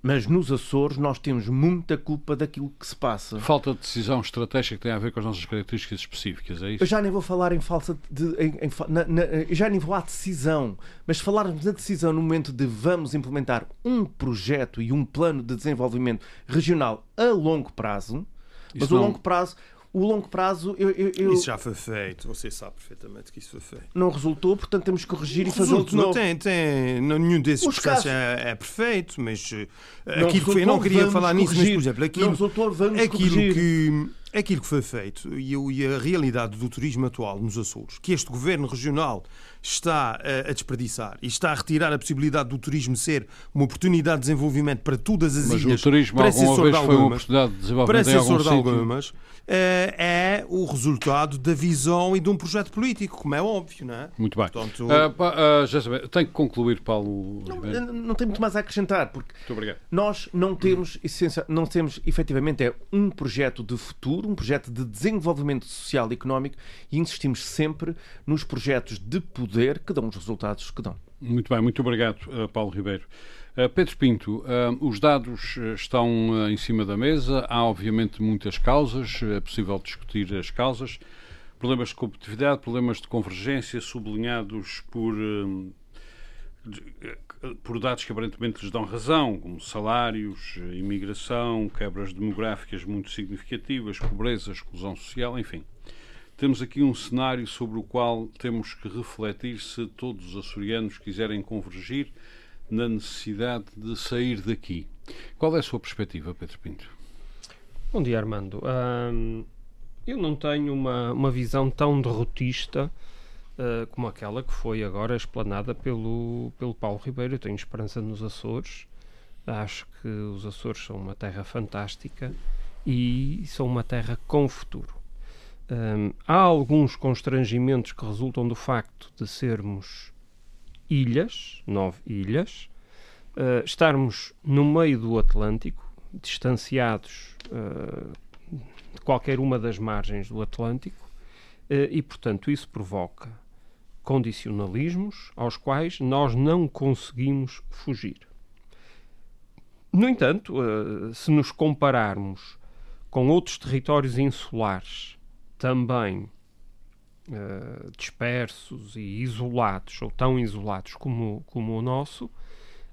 Mas nos Açores nós temos muita culpa daquilo que se passa. Falta de decisão estratégica que tem a ver com as nossas características específicas, é isso? Eu já nem vou falar em falsa de, em, em, na, na, já nem vou à decisão, mas falarmos na decisão no momento de vamos implementar um projeto e um plano de desenvolvimento regional a longo prazo, mas o longo prazo, o longo prazo eu, eu- eu- Isso já foi feito, você sabe perfeitamente que isso foi feito. não resultou, portanto temos que corrigir e de Resulta, não tem, tem, não, nenhum desses Os processos casos- é, é perfeito, mas eh, Não aquilo que foi, eu não resultou, queria falar nisso, mas corrigir. por exemplo, Não aquilo, resultou, vamos aquilo corrigir. que aquilo que foi feito e, e a realidade do turismo atual nos Açores, que este governo regional está eh, a desperdiçar e está a retirar a possibilidade do turismo ser uma oportunidade de desenvolvimento para todas as Mas ilhas, o turismo para alguma vez de foi uma algumas, oportunidade de para desenvolvimento em ser algum de algumas, eh, é o resultado da visão e de um projeto político, como é óbvio, não é? Muito bem. Portanto, pá, ah, já. Tenho que concluir, Paulo Não, Ribeiro. não tem muito mais a acrescentar, porque. Nós não temos, essencia- não temos efetivamente é um projeto de futuro, um projeto de desenvolvimento social e económico e insistimos sempre nos projetos de poder que dão os resultados que dão. Muito bem, muito obrigado, eh, Paulo Ribeiro. Eh, Pedro Pinto, eh, os dados estão em cima da mesa, há obviamente muitas causas, é possível discutir as causas, problemas de competitividade, problemas de convergência sublinhados por, por dados que aparentemente lhes dão razão, como salários, imigração, quebras demográficas muito significativas, pobreza, exclusão social, enfim. Temos aqui um cenário sobre o qual temos que refletir se todos os açorianos quiserem convergir na necessidade de sair daqui. Qual é a sua perspectiva, Pedro Pinto? Bom dia, Armando. Eu não tenho uma, uma visão tão derrotista ah, como aquela que foi agora explanada pelo, pelo Paulo Ribeiro. Eu tenho esperança nos Açores. Acho que os Açores são uma terra fantástica e são uma terra com futuro. Ahm, há alguns constrangimentos que resultam do facto de sermos ilhas, nove ilhas, ah, estarmos no meio do Atlântico, distanciados ah, de qualquer uma das margens do Atlântico, eh, e, portanto, isso provoca condicionalismos aos quais nós não conseguimos fugir. No entanto, se nos compararmos com outros territórios insulares também eh, dispersos e isolados, ou tão isolados como, como o nosso,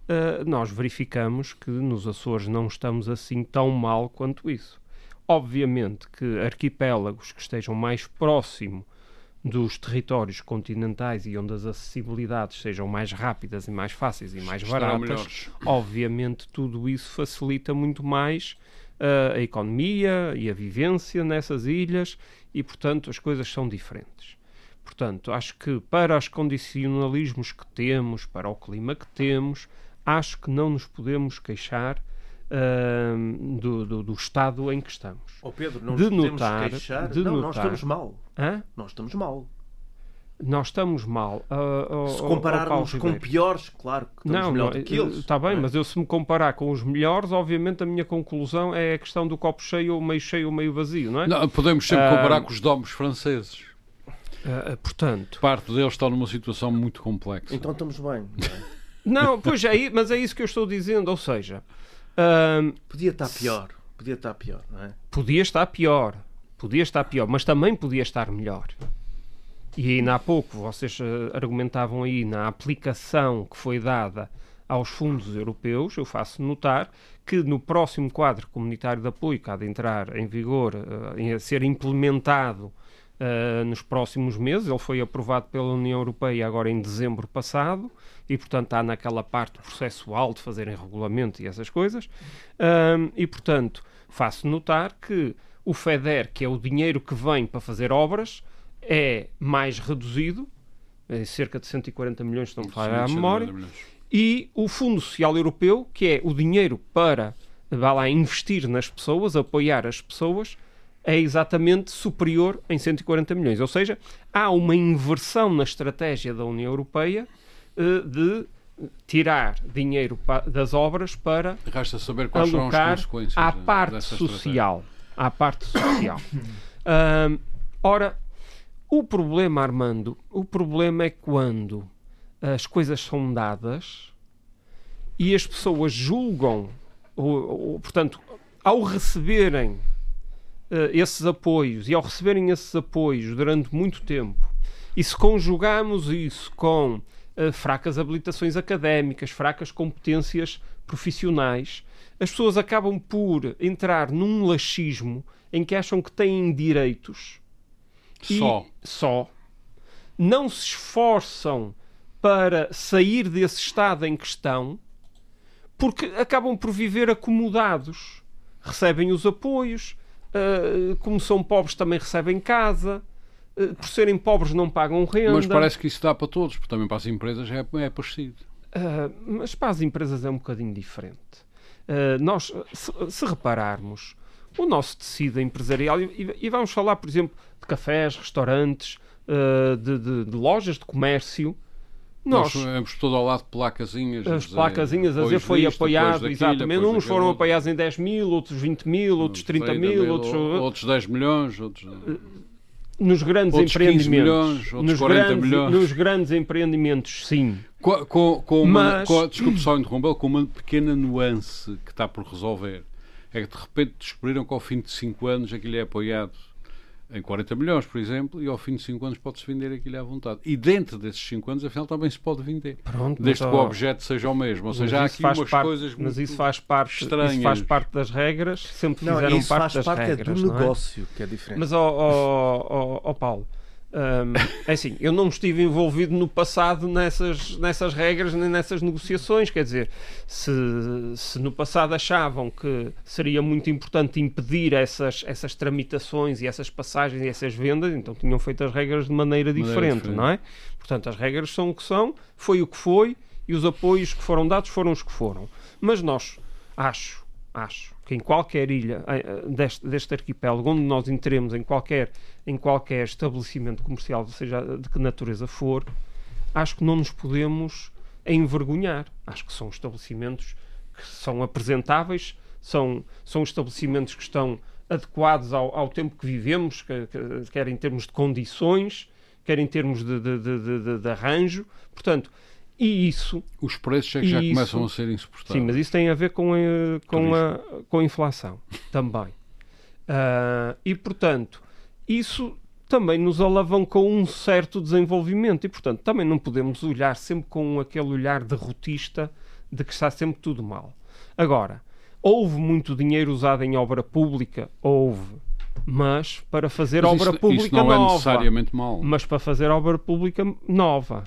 eh, nós verificamos que nos Açores não estamos assim tão mal quanto isso. Obviamente que arquipélagos que estejam mais próximo dos territórios continentais e onde as acessibilidades sejam mais rápidas e mais fáceis e mais Estarão baratas, melhores. obviamente tudo isso facilita muito mais uh, a economia e a vivência nessas ilhas e, portanto, as coisas são diferentes. Portanto, acho que para os condicionalismos que temos, para o clima que temos, acho que não nos podemos queixar uh, do, do- do estado em que estamos. Ó Pedro, não De nos podemos notar- queixar. de não, nós notar- estamos mal. Hã? Nós estamos mal. Nós estamos mal. uh, uh, Se uh, Paulo compararmos com piores, claro que estamos Não, melhor não, do que eles. está bem, é? mas eu se me comparar com os melhores, obviamente a minha conclusão é a questão do copo cheio, ou meio cheio ou meio vazio, não é? Não, podemos sempre Ah, comparar com os domos franceses. Ah, portanto, Parte deles estão numa situação muito complexa. Então estamos bem. não é? não, pois é, mas é isso que eu estou dizendo, ou seja, Podia estar pior. Podia estar pior, não é? podia estar pior, podia estar pior, mas também podia estar melhor. E ainda há pouco vocês eh, argumentavam aí na aplicação que foi dada aos fundos europeus, eu faço notar que no próximo quadro comunitário de apoio que há de entrar em vigor, eh, a ser implementado eh, nos próximos meses, ele foi aprovado pela União Europeia agora em dezembro passado e, portanto, está naquela parte processual de fazerem regulamento e essas coisas. Ahm, e, portanto, faço notar que o FEDER, que é o dinheiro que vem para fazer obras, é mais reduzido, em cerca de 140 milhões, se não me falha a memória, e o Fundo Social Europeu, que é o dinheiro para vá lá, investir nas pessoas, apoiar as pessoas, é exatamente superior em 140 milhões. Ou seja, há uma inversão na estratégia da União Europeia eh, de tirar dinheiro das obras para Resta saber quais serão as alocar consequências à parte social. À parte social. Ahm, ora, o problema, Armando, o problema é quando as coisas são dadas e as pessoas julgam o, o, portanto, ao receberem uh, esses apoios e ao receberem esses apoios durante muito tempo, e se conjugarmos isso com uh, fracas habilitações académicas, fracas competências profissionais, as pessoas acabam por entrar num laxismo em que acham que têm direitos só. só não se esforçam para sair desse estado em questão porque acabam por viver acomodados. Recebem os apoios, uh, como são pobres também recebem casa, uh, por serem pobres não pagam renda. Mas parece que isso dá para todos, porque também para as empresas é, é parecido. Uh, mas para as empresas é um bocadinho diferente. nós, se, se, repararmos, o nosso tecido empresarial, e, e, vamos falar, por exemplo, de cafés, restaurantes, de, de, de lojas de comércio, nós, Nós vemos todo ao lado de placazinhas. As placazinhas a dizer foi apoiado, exatamente. Uns foram outro. apoiados em 10 mil, outros 20 mil, outros 30 mil, outros... outros 10 milhões, outros... Nos grandes outros empreendimentos. Milhões, outros nos 40 grandes, milhões. Nos grandes empreendimentos, sim. Com, com, com uma, Mas... com, desculpe só interromper, com uma pequena nuance que está por resolver. É que de repente descobriram que ao fim de 5 anos aquilo é apoiado em 40 milhões, por exemplo, e ao fim de 5 anos pode-se vender aquilo à vontade. E dentro desses 5 anos, afinal, também se pode vender. Pronto, desde que o objeto seja o mesmo. Ou seja, há aqui umas parte, coisas Mas isso faz, parte, estranhas. isso faz parte das regras, sempre não, fizeram parte das parte regras. É do negócio, é? que é diferente. Mas, ó oh, oh, oh, Paulo, um, é assim, eu não estive envolvido no passado nessas, nessas regras nem nessas negociações. Quer dizer, se, se no passado achavam que seria muito importante impedir essas, essas tramitações e essas passagens e essas vendas, então tinham feito as regras de maneira diferente, maneira diferente. não é? Portanto, as regras são o que são, foi o que foi e os apoios que foram dados foram os que foram. Mas nós, acho, acho que em qualquer ilha eh, deste, deste arquipélago, onde nós entremos em qualquer, em qualquer estabelecimento comercial, seja de que natureza for, acho que não nos podemos envergonhar. Acho que são estabelecimentos que são apresentáveis, são, são estabelecimentos que estão adequados ao, ao tempo que vivemos, que, que, quer em termos de condições, quer em termos de, de, de, de arranjo. Portanto, e isso. Os preços é que já isso, começam a ser insuportáveis. Sim, mas isso tem a ver com a, com a, com a inflação também. Uh, e, portanto, isso também nos alavancou um certo desenvolvimento. E, portanto, também não podemos olhar sempre com aquele olhar derrotista de que está sempre tudo mal. Agora, houve muito dinheiro usado em obra pública? Houve. Mas para fazer mas obra isso, pública isso não nova. É necessariamente mal. Mas para fazer obra pública nova.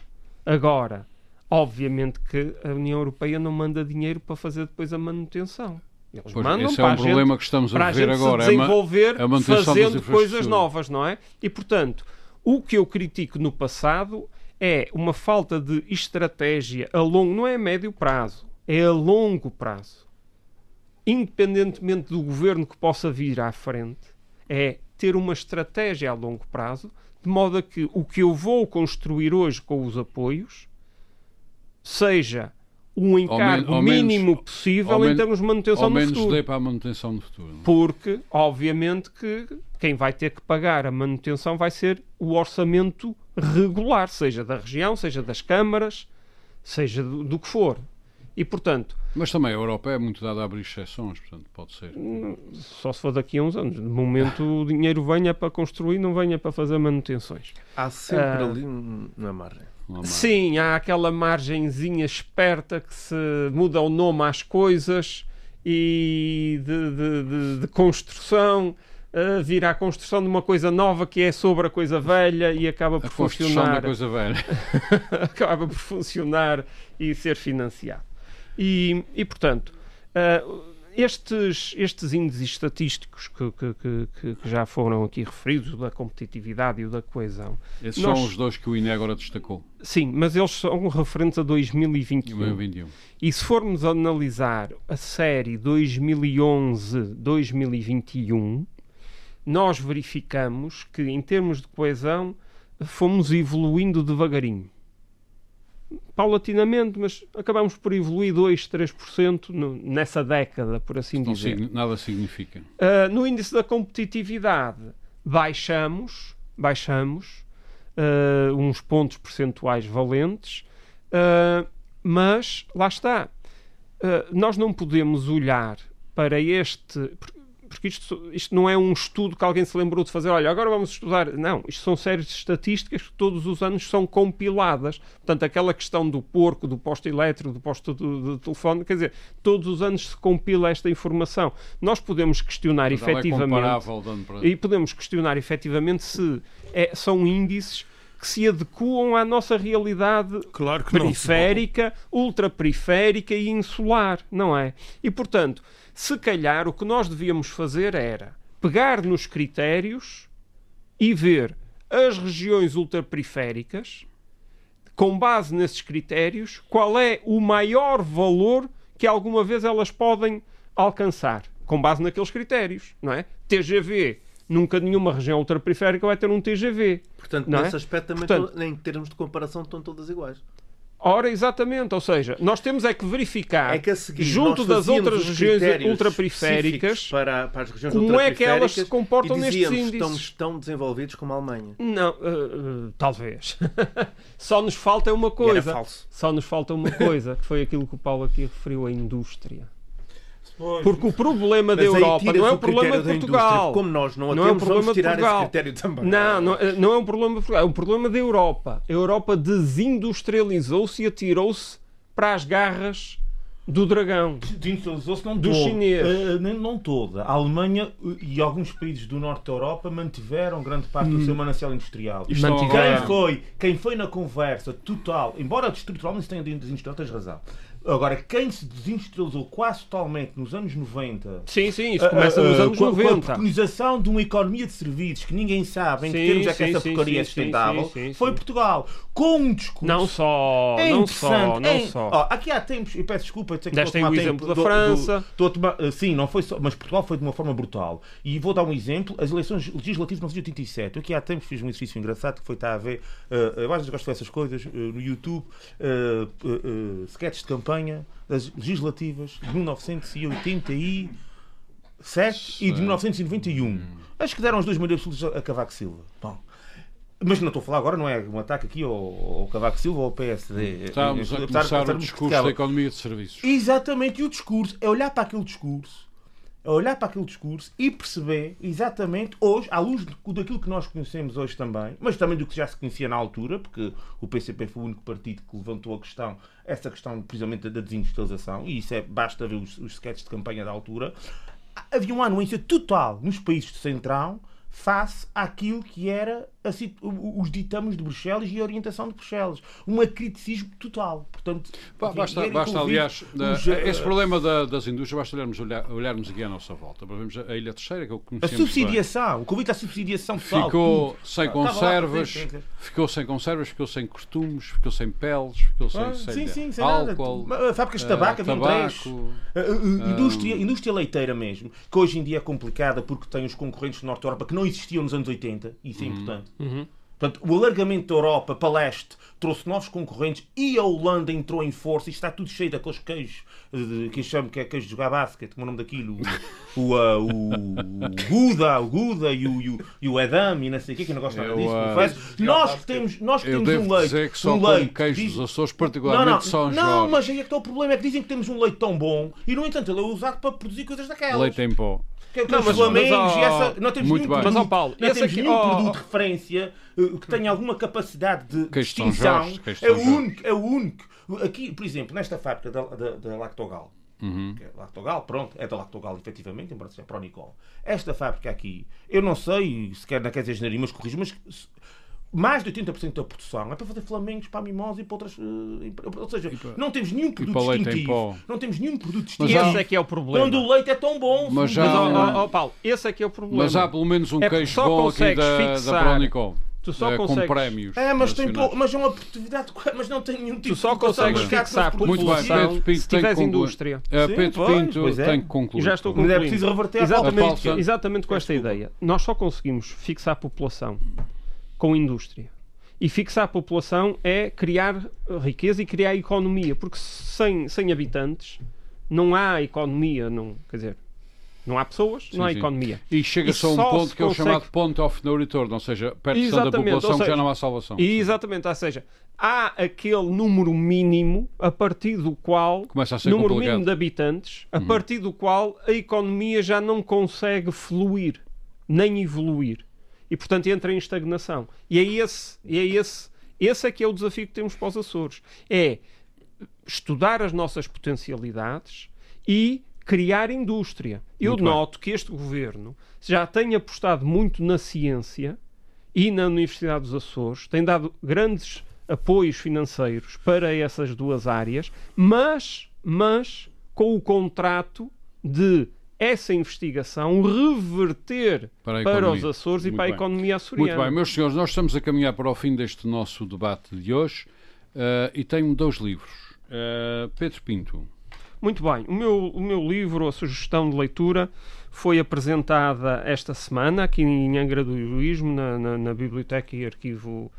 Agora, Obviamente que a União Europeia não manda dinheiro para fazer depois a manutenção. Eles pois, mandam esse é um problema gente, que estamos a ver agora. Se desenvolver é fazendo coisas novas, não é? E portanto, o que eu critico no passado é uma falta de estratégia a longo, não é a médio prazo, é a longo prazo. Independentemente do governo que possa vir à frente, é ter uma estratégia a longo prazo, de modo a que o que eu vou construir hoje com os apoios seja um encargo ao mínimo menos, possível em termos de manutenção no futuro. dê para a manutenção no futuro. Porque, obviamente, que quem vai ter que pagar a manutenção vai ser o orçamento regular, seja da região, seja das câmaras, seja do, do que for. E, portanto... Mas também a Europa é muito dada a abrir exceções, portanto, pode ser. Só se for daqui a uns anos. De momento o dinheiro venha para construir, não venha para fazer manutenções. Há sempre ah, ali uma margem. Sim, há aquela margenzinha esperta que se muda o nome às coisas e de, de, de, de construção uh, vira a construção de uma coisa nova que é sobre a coisa velha e acaba por a funcionar. Da coisa velha. acaba por funcionar e ser financiado. E, e portanto, uh, estes, estes índices estatísticos que, que, que, que, já foram aqui referidos, o da competitividade e o da coesão. Esses nós... são os dois que o INE agora destacou. Sim, mas eles são referentes a 2021. 2021. E se formos analisar a série 2011-2021, nós verificamos que, em termos de coesão, fomos evoluindo devagarinho paulatinamente, mas acabamos por evoluir 2, 3% no, nessa década, por assim Não dizer. nada significa. Uh, no índice da competitividade, baixamos, baixamos uh, uns pontos percentuais valentes, uh, mas lá está. nós não podemos olhar para este porque isto, isto não é um estudo que alguém se lembrou de fazer, olha, agora vamos estudar. Não, isto são séries de estatísticas que todos os anos são compiladas. Portanto, aquela questão do porco, do posto elétrico, do posto de, de telefone, quer dizer, todos os anos se compila esta informação. Nós podemos questionar Mas é efetivamente. comparável, dando para- e podemos questionar efetivamente se é- são índices que se adequam à nossa realidade Claro periférica, ultraperiférica e insular, não é? E portanto, se calhar o que nós devíamos fazer era pegar nos critérios e ver as regiões ultraperiféricas, com base nesses critérios, qual é o maior valor que alguma vez elas podem alcançar, com base naqueles critérios, não é? TGV, nunca nenhuma região ultraperiférica vai ter um TGV. Portanto, Não é? nesse aspecto também, Portanto- to- em termos de comparação, estão todas iguais. Ora, exatamente, ou seja, nós temos é que verificar É que seguir, junto das outras regiões ultraperiféricas para, para as regiões como é que elas se comportam nestes índices. estamos tão desenvolvidos como a Alemanha. Não, uh, uh, talvez. Só nos falta uma coisa. falso. Só nos falta uma coisa, que foi aquilo que o Paulo aqui referiu, a indústria. Pois, Porque o problema da Mas aí Europa não é o o problema de da. Portugal. Como nós não Não é temos, problema vamos de tirar Portugal. esse critério também. Não, não, é- não é um problema de Portugal, é um problema da Europa. A Europa desindustrializou-se e atirou-se para as garras do dragão. Desindustrializou-se não Do todo, chinês. nem- não toda. A Alemanha e alguns países do norte da Europa mantiveram grande parte do seu manancial industrial. Mantiveram. Quem foi, quem foi na conversa total, embora estruturalmente tenha desindustrializado, tens razão. Agora, quem se desindustrializou quase totalmente nos anos 90 Sim, sim, isso começa nos anos com, a- Com a 90. preconização de uma economia de serviços que ninguém sabe em que Sim, termos é que sim, essa porcaria é sustentável, foi. Portugal. Com um discurso. Não só, É não só, não é- só. Ó, aqui há tempos, eu peço desculpa, que Deste estou a aí tomar o tempo exemplo da do- do- França. estou a tomar- eh, sim, não foi só, mas Portugal foi de uma forma brutal. E vou dar um exemplo: as eleições legislativas de 1987. Eu aqui há tempos fiz um exercício engraçado que foi estar a ver. eh, eu às vezes gosto dessas coisas eh, no YouTube, uh, sketches de campanha das legislativas de 1987 e de 1991. Acho que deram as duas maneiras absolutas a Cavaco Silva. Bom. Mas não estou a falar agora, não é um ataque aqui ao, ao Cavaco Silva ou ao PSD. Estamos a começar o discurso da economia de serviços. Exatamente, e o discurso é olhar para aquele discurso, é olhar para aquele discurso e perceber exatamente hoje, à luz daquilo que nós conhecemos hoje também, mas também do que já se conhecia na altura, porque o PCP foi o único partido que levantou a questão, essa questão precisamente da desindustrialização, e isso é, basta ver os, os sketches de campanha da altura, havia uma anuência total nos países do Centrão face àquilo que era a os ditames de Bruxelas e a orientação de Bruxelas. Um criticismo total. Portanto, Ba- Basta, basta aliás, os, esse problema da- das indústrias, basta olharmos, olhar- olharmos aqui à nossa volta. Para vermos a Ilha Terceira, que eu A conheci bem. subsidiação, o convite à subsidiação. Ficou tudo. sem Ah, conservas, sim, sim, sim. ficou sem conservas, ficou sem costumes, ficou sem peles, ficou sem, Ah, sei sim, sem álcool, nada. Fábricas de tabaco, eh, haviam três. tabaco. Ah, ah, indústria, indústria leiteira mesmo, que hoje em dia é complicada porque tem os concorrentes do Norte da Europa que não existiam nos anos 80, isso é importante. Portanto, o alargamento da Europa para leste trouxe novos concorrentes e a Holanda entrou em força e está tudo cheio daqueles queijos eh, que chamo que é queijo de jogar basquete, como é o nome daquilo, o, o, ah, o Guda, o Guda e o, e o, e o Edam e não sei o que, que eu não gosto nada disso. confesso. nós que temos, nós que temos um leite, que só um leite, queijo diz- dos Açores, não, particularmente não, São não, Jorge. mas aí é que está o problema, é que dizem que temos um leite tão bom e, no entanto, ele é usado para produzir coisas daquelas. Leite em pó. Que, que Não, mas- flamengos mas, ó, essa. Não temos muito nenhum bem. produto, Mas, ó, Paulo, não temos aqui- nenhum ó, produto de referência uh, que tenha alguma capacidade de distinção. De É o único, é o único. Aqui, por exemplo, nesta fábrica da, da, da Lactogal, Uhum. que é Lactogal, pronto, é da Lactogal efetivamente, embora seja Pronicol. Esta fábrica aqui, eu não sei se quer, não quer dizer genérico, mas corrijo, mas se- mais de 80% da produção é para fazer flamengos para a mimosa e para outras. eh, ou seja, não temos nenhum produto para distintivo. Não temos nenhum produto Mas distintivo. há- Esse é que é o problema. Quando o leite é tão bom. Mas já- Mas, ó, Não. ó, ó, Paulo, esse é que é o problema. Mas há pelo menos um É queijo bom aqui consegues da, da fixar- Pronicol. Tu só com consegues- prémios. É, mas, tem mas é uma produtividade, mas não tem nenhum tipo Tu só de consegues fixar por Muito bem, população Pedro Pinto se tiveres indústria. Eh, Sim, Pedro pois, Pinto pois é. tem que concluir. E já estou Mas é concluindo. preciso reverter a exatamente, pauta política. exatamente com esta Desculpa. ideia. Nós só conseguimos fixar a população com indústria. E fixar a população é criar riqueza e criar economia, porque sem, sem habitantes não há economia, não, quer dizer, Não há pessoas, Sim, não há sim. economia. E chega-se a um só ponto que é o consegue- chamado point of no return, ou seja, percepção da população ou que já seja, não há salvação. Exatamente, ou seja, há aquele número mínimo a partir do qual, Começa a ser número complicado. mínimo de habitantes, Uhum. a partir do qual a economia já não consegue fluir, nem evoluir. E, portanto, entra em estagnação. E é esse, e é esse, esse é que é o desafio que temos para os Açores. É estudar as nossas potencialidades e criar indústria. Eu Muito bem. noto que este governo já tem apostado muito na ciência e na Universidade dos Açores, tem dado grandes apoios financeiros para essas duas áreas, mas, mas com o contrato de essa investigação reverter Para para, os Açores Muito e para bem. a economia açoriana. Muito bem, meus senhores, nós estamos a caminhar para o fim deste nosso debate de hoje eh, e tenho dois livros. Eh, Pedro Pinto, Muito bem. O meu, o meu livro, a sugestão de leitura, foi apresentada esta semana aqui em Angra do Heroísmo, na, na- na Biblioteca e Arquivo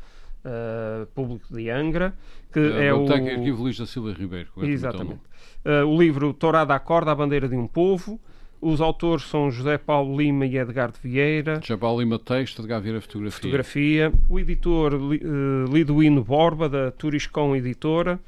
ah, Público de Angra, que eh, é o... Biblioteca e Arquivo Luís da Silva Ribeiro. correto? Exatamente. Ah, o livro Tourada à Corda, a Bandeira de um Povo. Os autores são José Paulo Lima e Edgardo Vieira. Jabal Lima Texto, de Gaveira Fotografia. Fotografia. O editor eh, Liduíno Borba, da Turiscom Editora.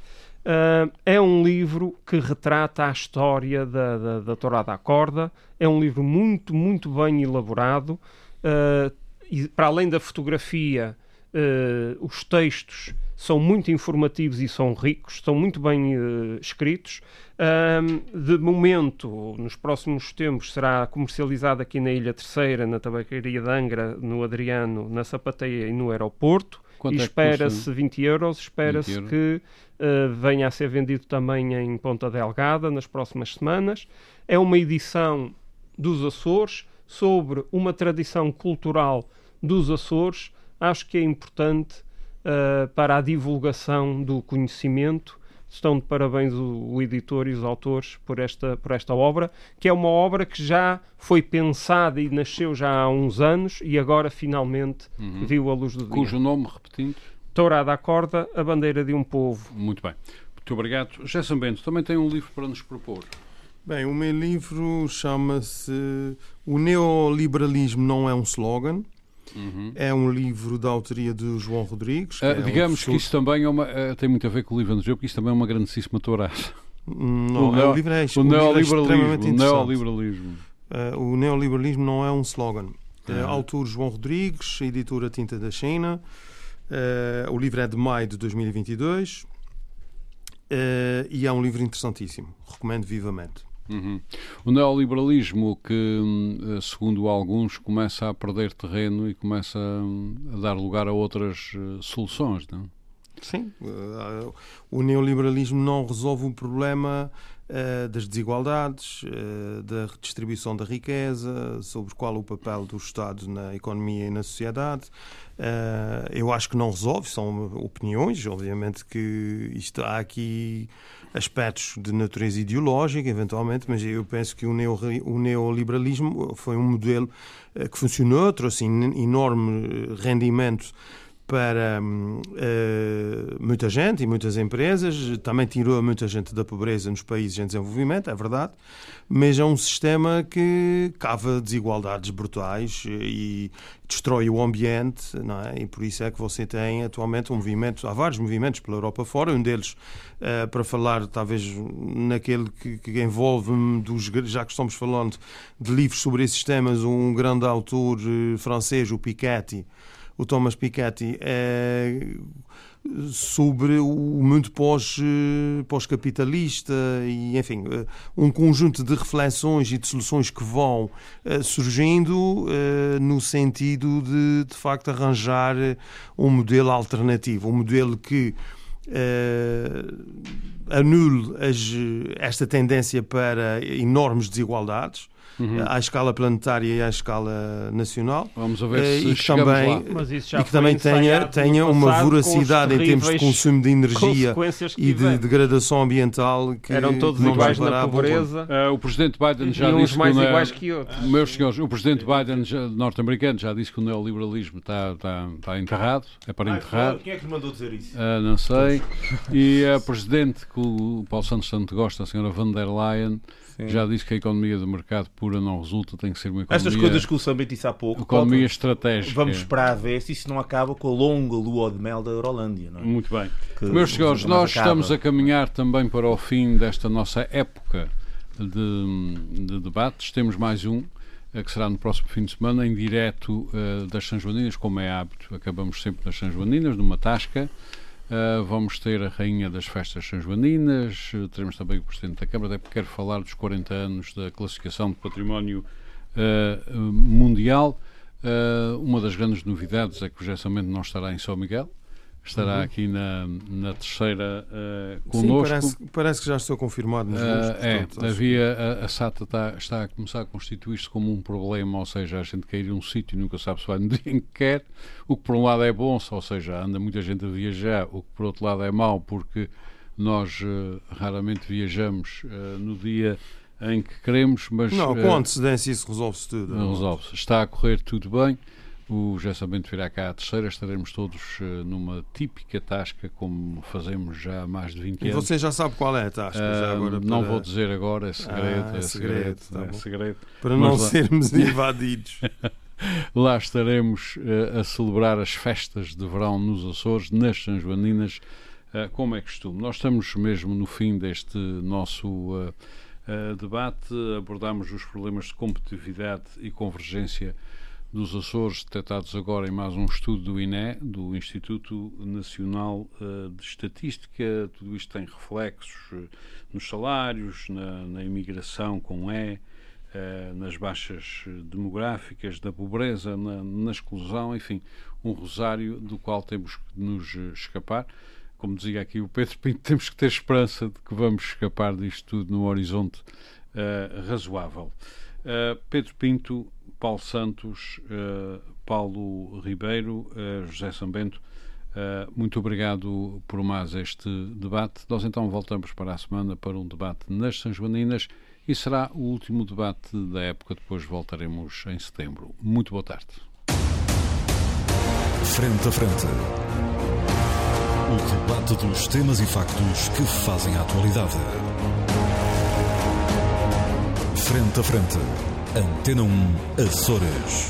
Ah, é um livro que retrata a história da, da, da Tourada à Corda. É um livro muito, muito bem elaborado. Ah, e para além da fotografia, eh, os textos são muito informativos e são ricos, são muito bem eh, escritos. Ahm, de momento, nos próximos tempos, será comercializado aqui na Ilha Terceira, na Tabacaria de Angra, no Adriano, na Sapateia e no aeroporto. Quanto é espera-se custa? 20 euros. Espera-se 20 euros. que eh, venha a ser vendido também em Ponta Delgada nas próximas semanas. É uma edição dos Açores sobre uma tradição cultural dos Açores. Acho que é importante eh, para a divulgação do conhecimento. Estão de parabéns o, o editor e os autores por esta, por esta obra, que é uma obra que já foi pensada e nasceu já há uns anos e agora finalmente viu a luz do dia. Uhum. Cujo nome, repetindo, Tourada à corda, a bandeira de um povo. muito bem. Muito obrigado. Gerson Bento também tem um livro para nos propor. Bem, o meu livro chama-se O Neoliberalismo Não é um Slogan. É um livro da autoria de João Rodrigues. que Ah, é digamos que isso também é uma, ah, tem muito a ver com o livro anterior, porque isso também é uma grandíssima tourada. Não, o é, neo- o livro é, O o livro é extremamente neoliberalismo. O neoliberalismo. Eh, o neoliberalismo não é um slogan. Ah. autor João Rodrigues, editora Tinta da China. O livro é de maio de 2022 eh, e é um livro interessantíssimo. Recomendo vivamente. Uhum. O neoliberalismo que, hum, eh, segundo alguns, começa a perder terreno e começa hum, a dar lugar a outras eh, soluções, não? Sim. eh, o neoliberalismo não resolve o problema das desigualdades, da redistribuição da riqueza, sobre qual o papel do Estado na economia e na sociedade. Eu acho que não resolve, são opiniões, obviamente que isto há aqui aspectos de natureza ideológica, eventualmente, mas eu penso que o, neo, neoliberalismo foi um modelo eh, que funcionou, trouxe en- enorme eh, rendimento para eh, muita gente e muitas empresas, também tirou muita gente da pobreza nos países em desenvolvimento, é verdade, mas é um sistema que cava desigualdades brutais e destrói o ambiente, não é? E por isso é que você tem atualmente um movimento, há vários movimentos pela Europa fora, um deles, eh, para falar talvez naquele que, que envolve dos, já que estamos falando de livros sobre esses temas, um grande autor eh, francês, o Piketty, o Thomas Piketty, é sobre o mundo pós, pós-capitalista e, enfim, eh, um conjunto de reflexões e de soluções que vão eh, surgindo eh, no sentido de, de facto, arranjar um modelo alternativo, um modelo que anule as- esta tendência para enormes desigualdades à escala planetária e à escala nacional Vamos ver eh, se e que também lá. Mas isso já e que também tenha, tenha uma voracidade em termos de consumo de energia e de degradação ambiental que Eram todos que não iguais na pobreza Ah, o presidente Biden já disse mais que ne- iguais que outros. Meus senhores, o presidente Biden norte-americano já disse que o neoliberalismo está, está, está enterrado, é para enterrar. Quem é que lhe mandou dizer isso? Ah, não sei. E a presidente, que o Paulo Santos tanto gosta, a senhora van der Leyen, já disse que a economia de mercado pura não resulta, tem que ser uma economia, Estas coisas que o Sambit disse há pouco. economia pode- estratégica. Vamos esperar a ver se isso não acaba com a longa lua de mel da Eurolândia. Não é? Muito bem. Que Meus senhores, nós acaba. estamos a caminhar também para o fim desta nossa época de, de debates. Temos mais um, eh, que será no próximo fim de semana, em direto eh, das São Joaninas, como é hábito. Acabamos sempre nas São Joaninas, numa tasca. Uh, vamos ter a Rainha das Festas uh, teremos também o Presidente da Câmara, até porque quero falar dos 40 anos da classificação de património uh, mundial. Uh, uma das grandes novidades é que o Gessamento não estará em São Miguel, estará Uhum. aqui na, na terceira uh, Sim, connosco. parece, parece que já estou confirmado nos Uh, é, havia a, a SATA está, está a começar a constituir-se como um problema, ou seja, a gente quer ir a um sítio e nunca sabe se vai no dia em que quer, o que por um lado é bom, ou seja, anda muita gente a viajar, o que por outro lado é mau, porque nós uh, raramente viajamos no dia em que queremos, mas Não, com antecedência isso resolve-se tudo. não resolve-se. Está a correr tudo bem. O Gessamento virá cá à terceira, estaremos todos uh, numa típica tasca, como fazemos já há mais de 20 E anos. você já sabe qual é a tasca. Ah, agora Não para- vou dizer agora, é segredo, Ah, é é segredo, segredo, tá é segredo. Para Mas não lá- sermos invadidos. Lá estaremos eh, a celebrar as festas de verão nos Açores, nas São Joaninas, eh, como é costume. Nós estamos mesmo no fim deste nosso eh, eh, debate, abordamos os problemas de competitividade e convergência dos Açores, detectados agora em mais um estudo do INE, do Instituto Nacional eh, de Estatística. Tudo isto tem reflexos eh, nos salários, na, na imigração com E, eh, nas baixas demográficas, da pobreza, na, na exclusão, enfim, um rosário do qual temos que nos escapar. Como dizia aqui o Pedro Pinto, temos que ter esperança de que vamos escapar disto tudo num horizonte eh, razoável. Eh, Pedro Pinto, Paulo Santos, eh, Paulo Ribeiro, eh, José Sambento, eh, muito obrigado por mais este debate. Nós então voltamos para a semana para um debate nas São Joaninas e será o último debate da época. Depois voltaremos em setembro. Muito boa tarde. Frente a frente. O debate dos temas e factos que fazem a atualidade. Frente a frente. Antena 1 Açores.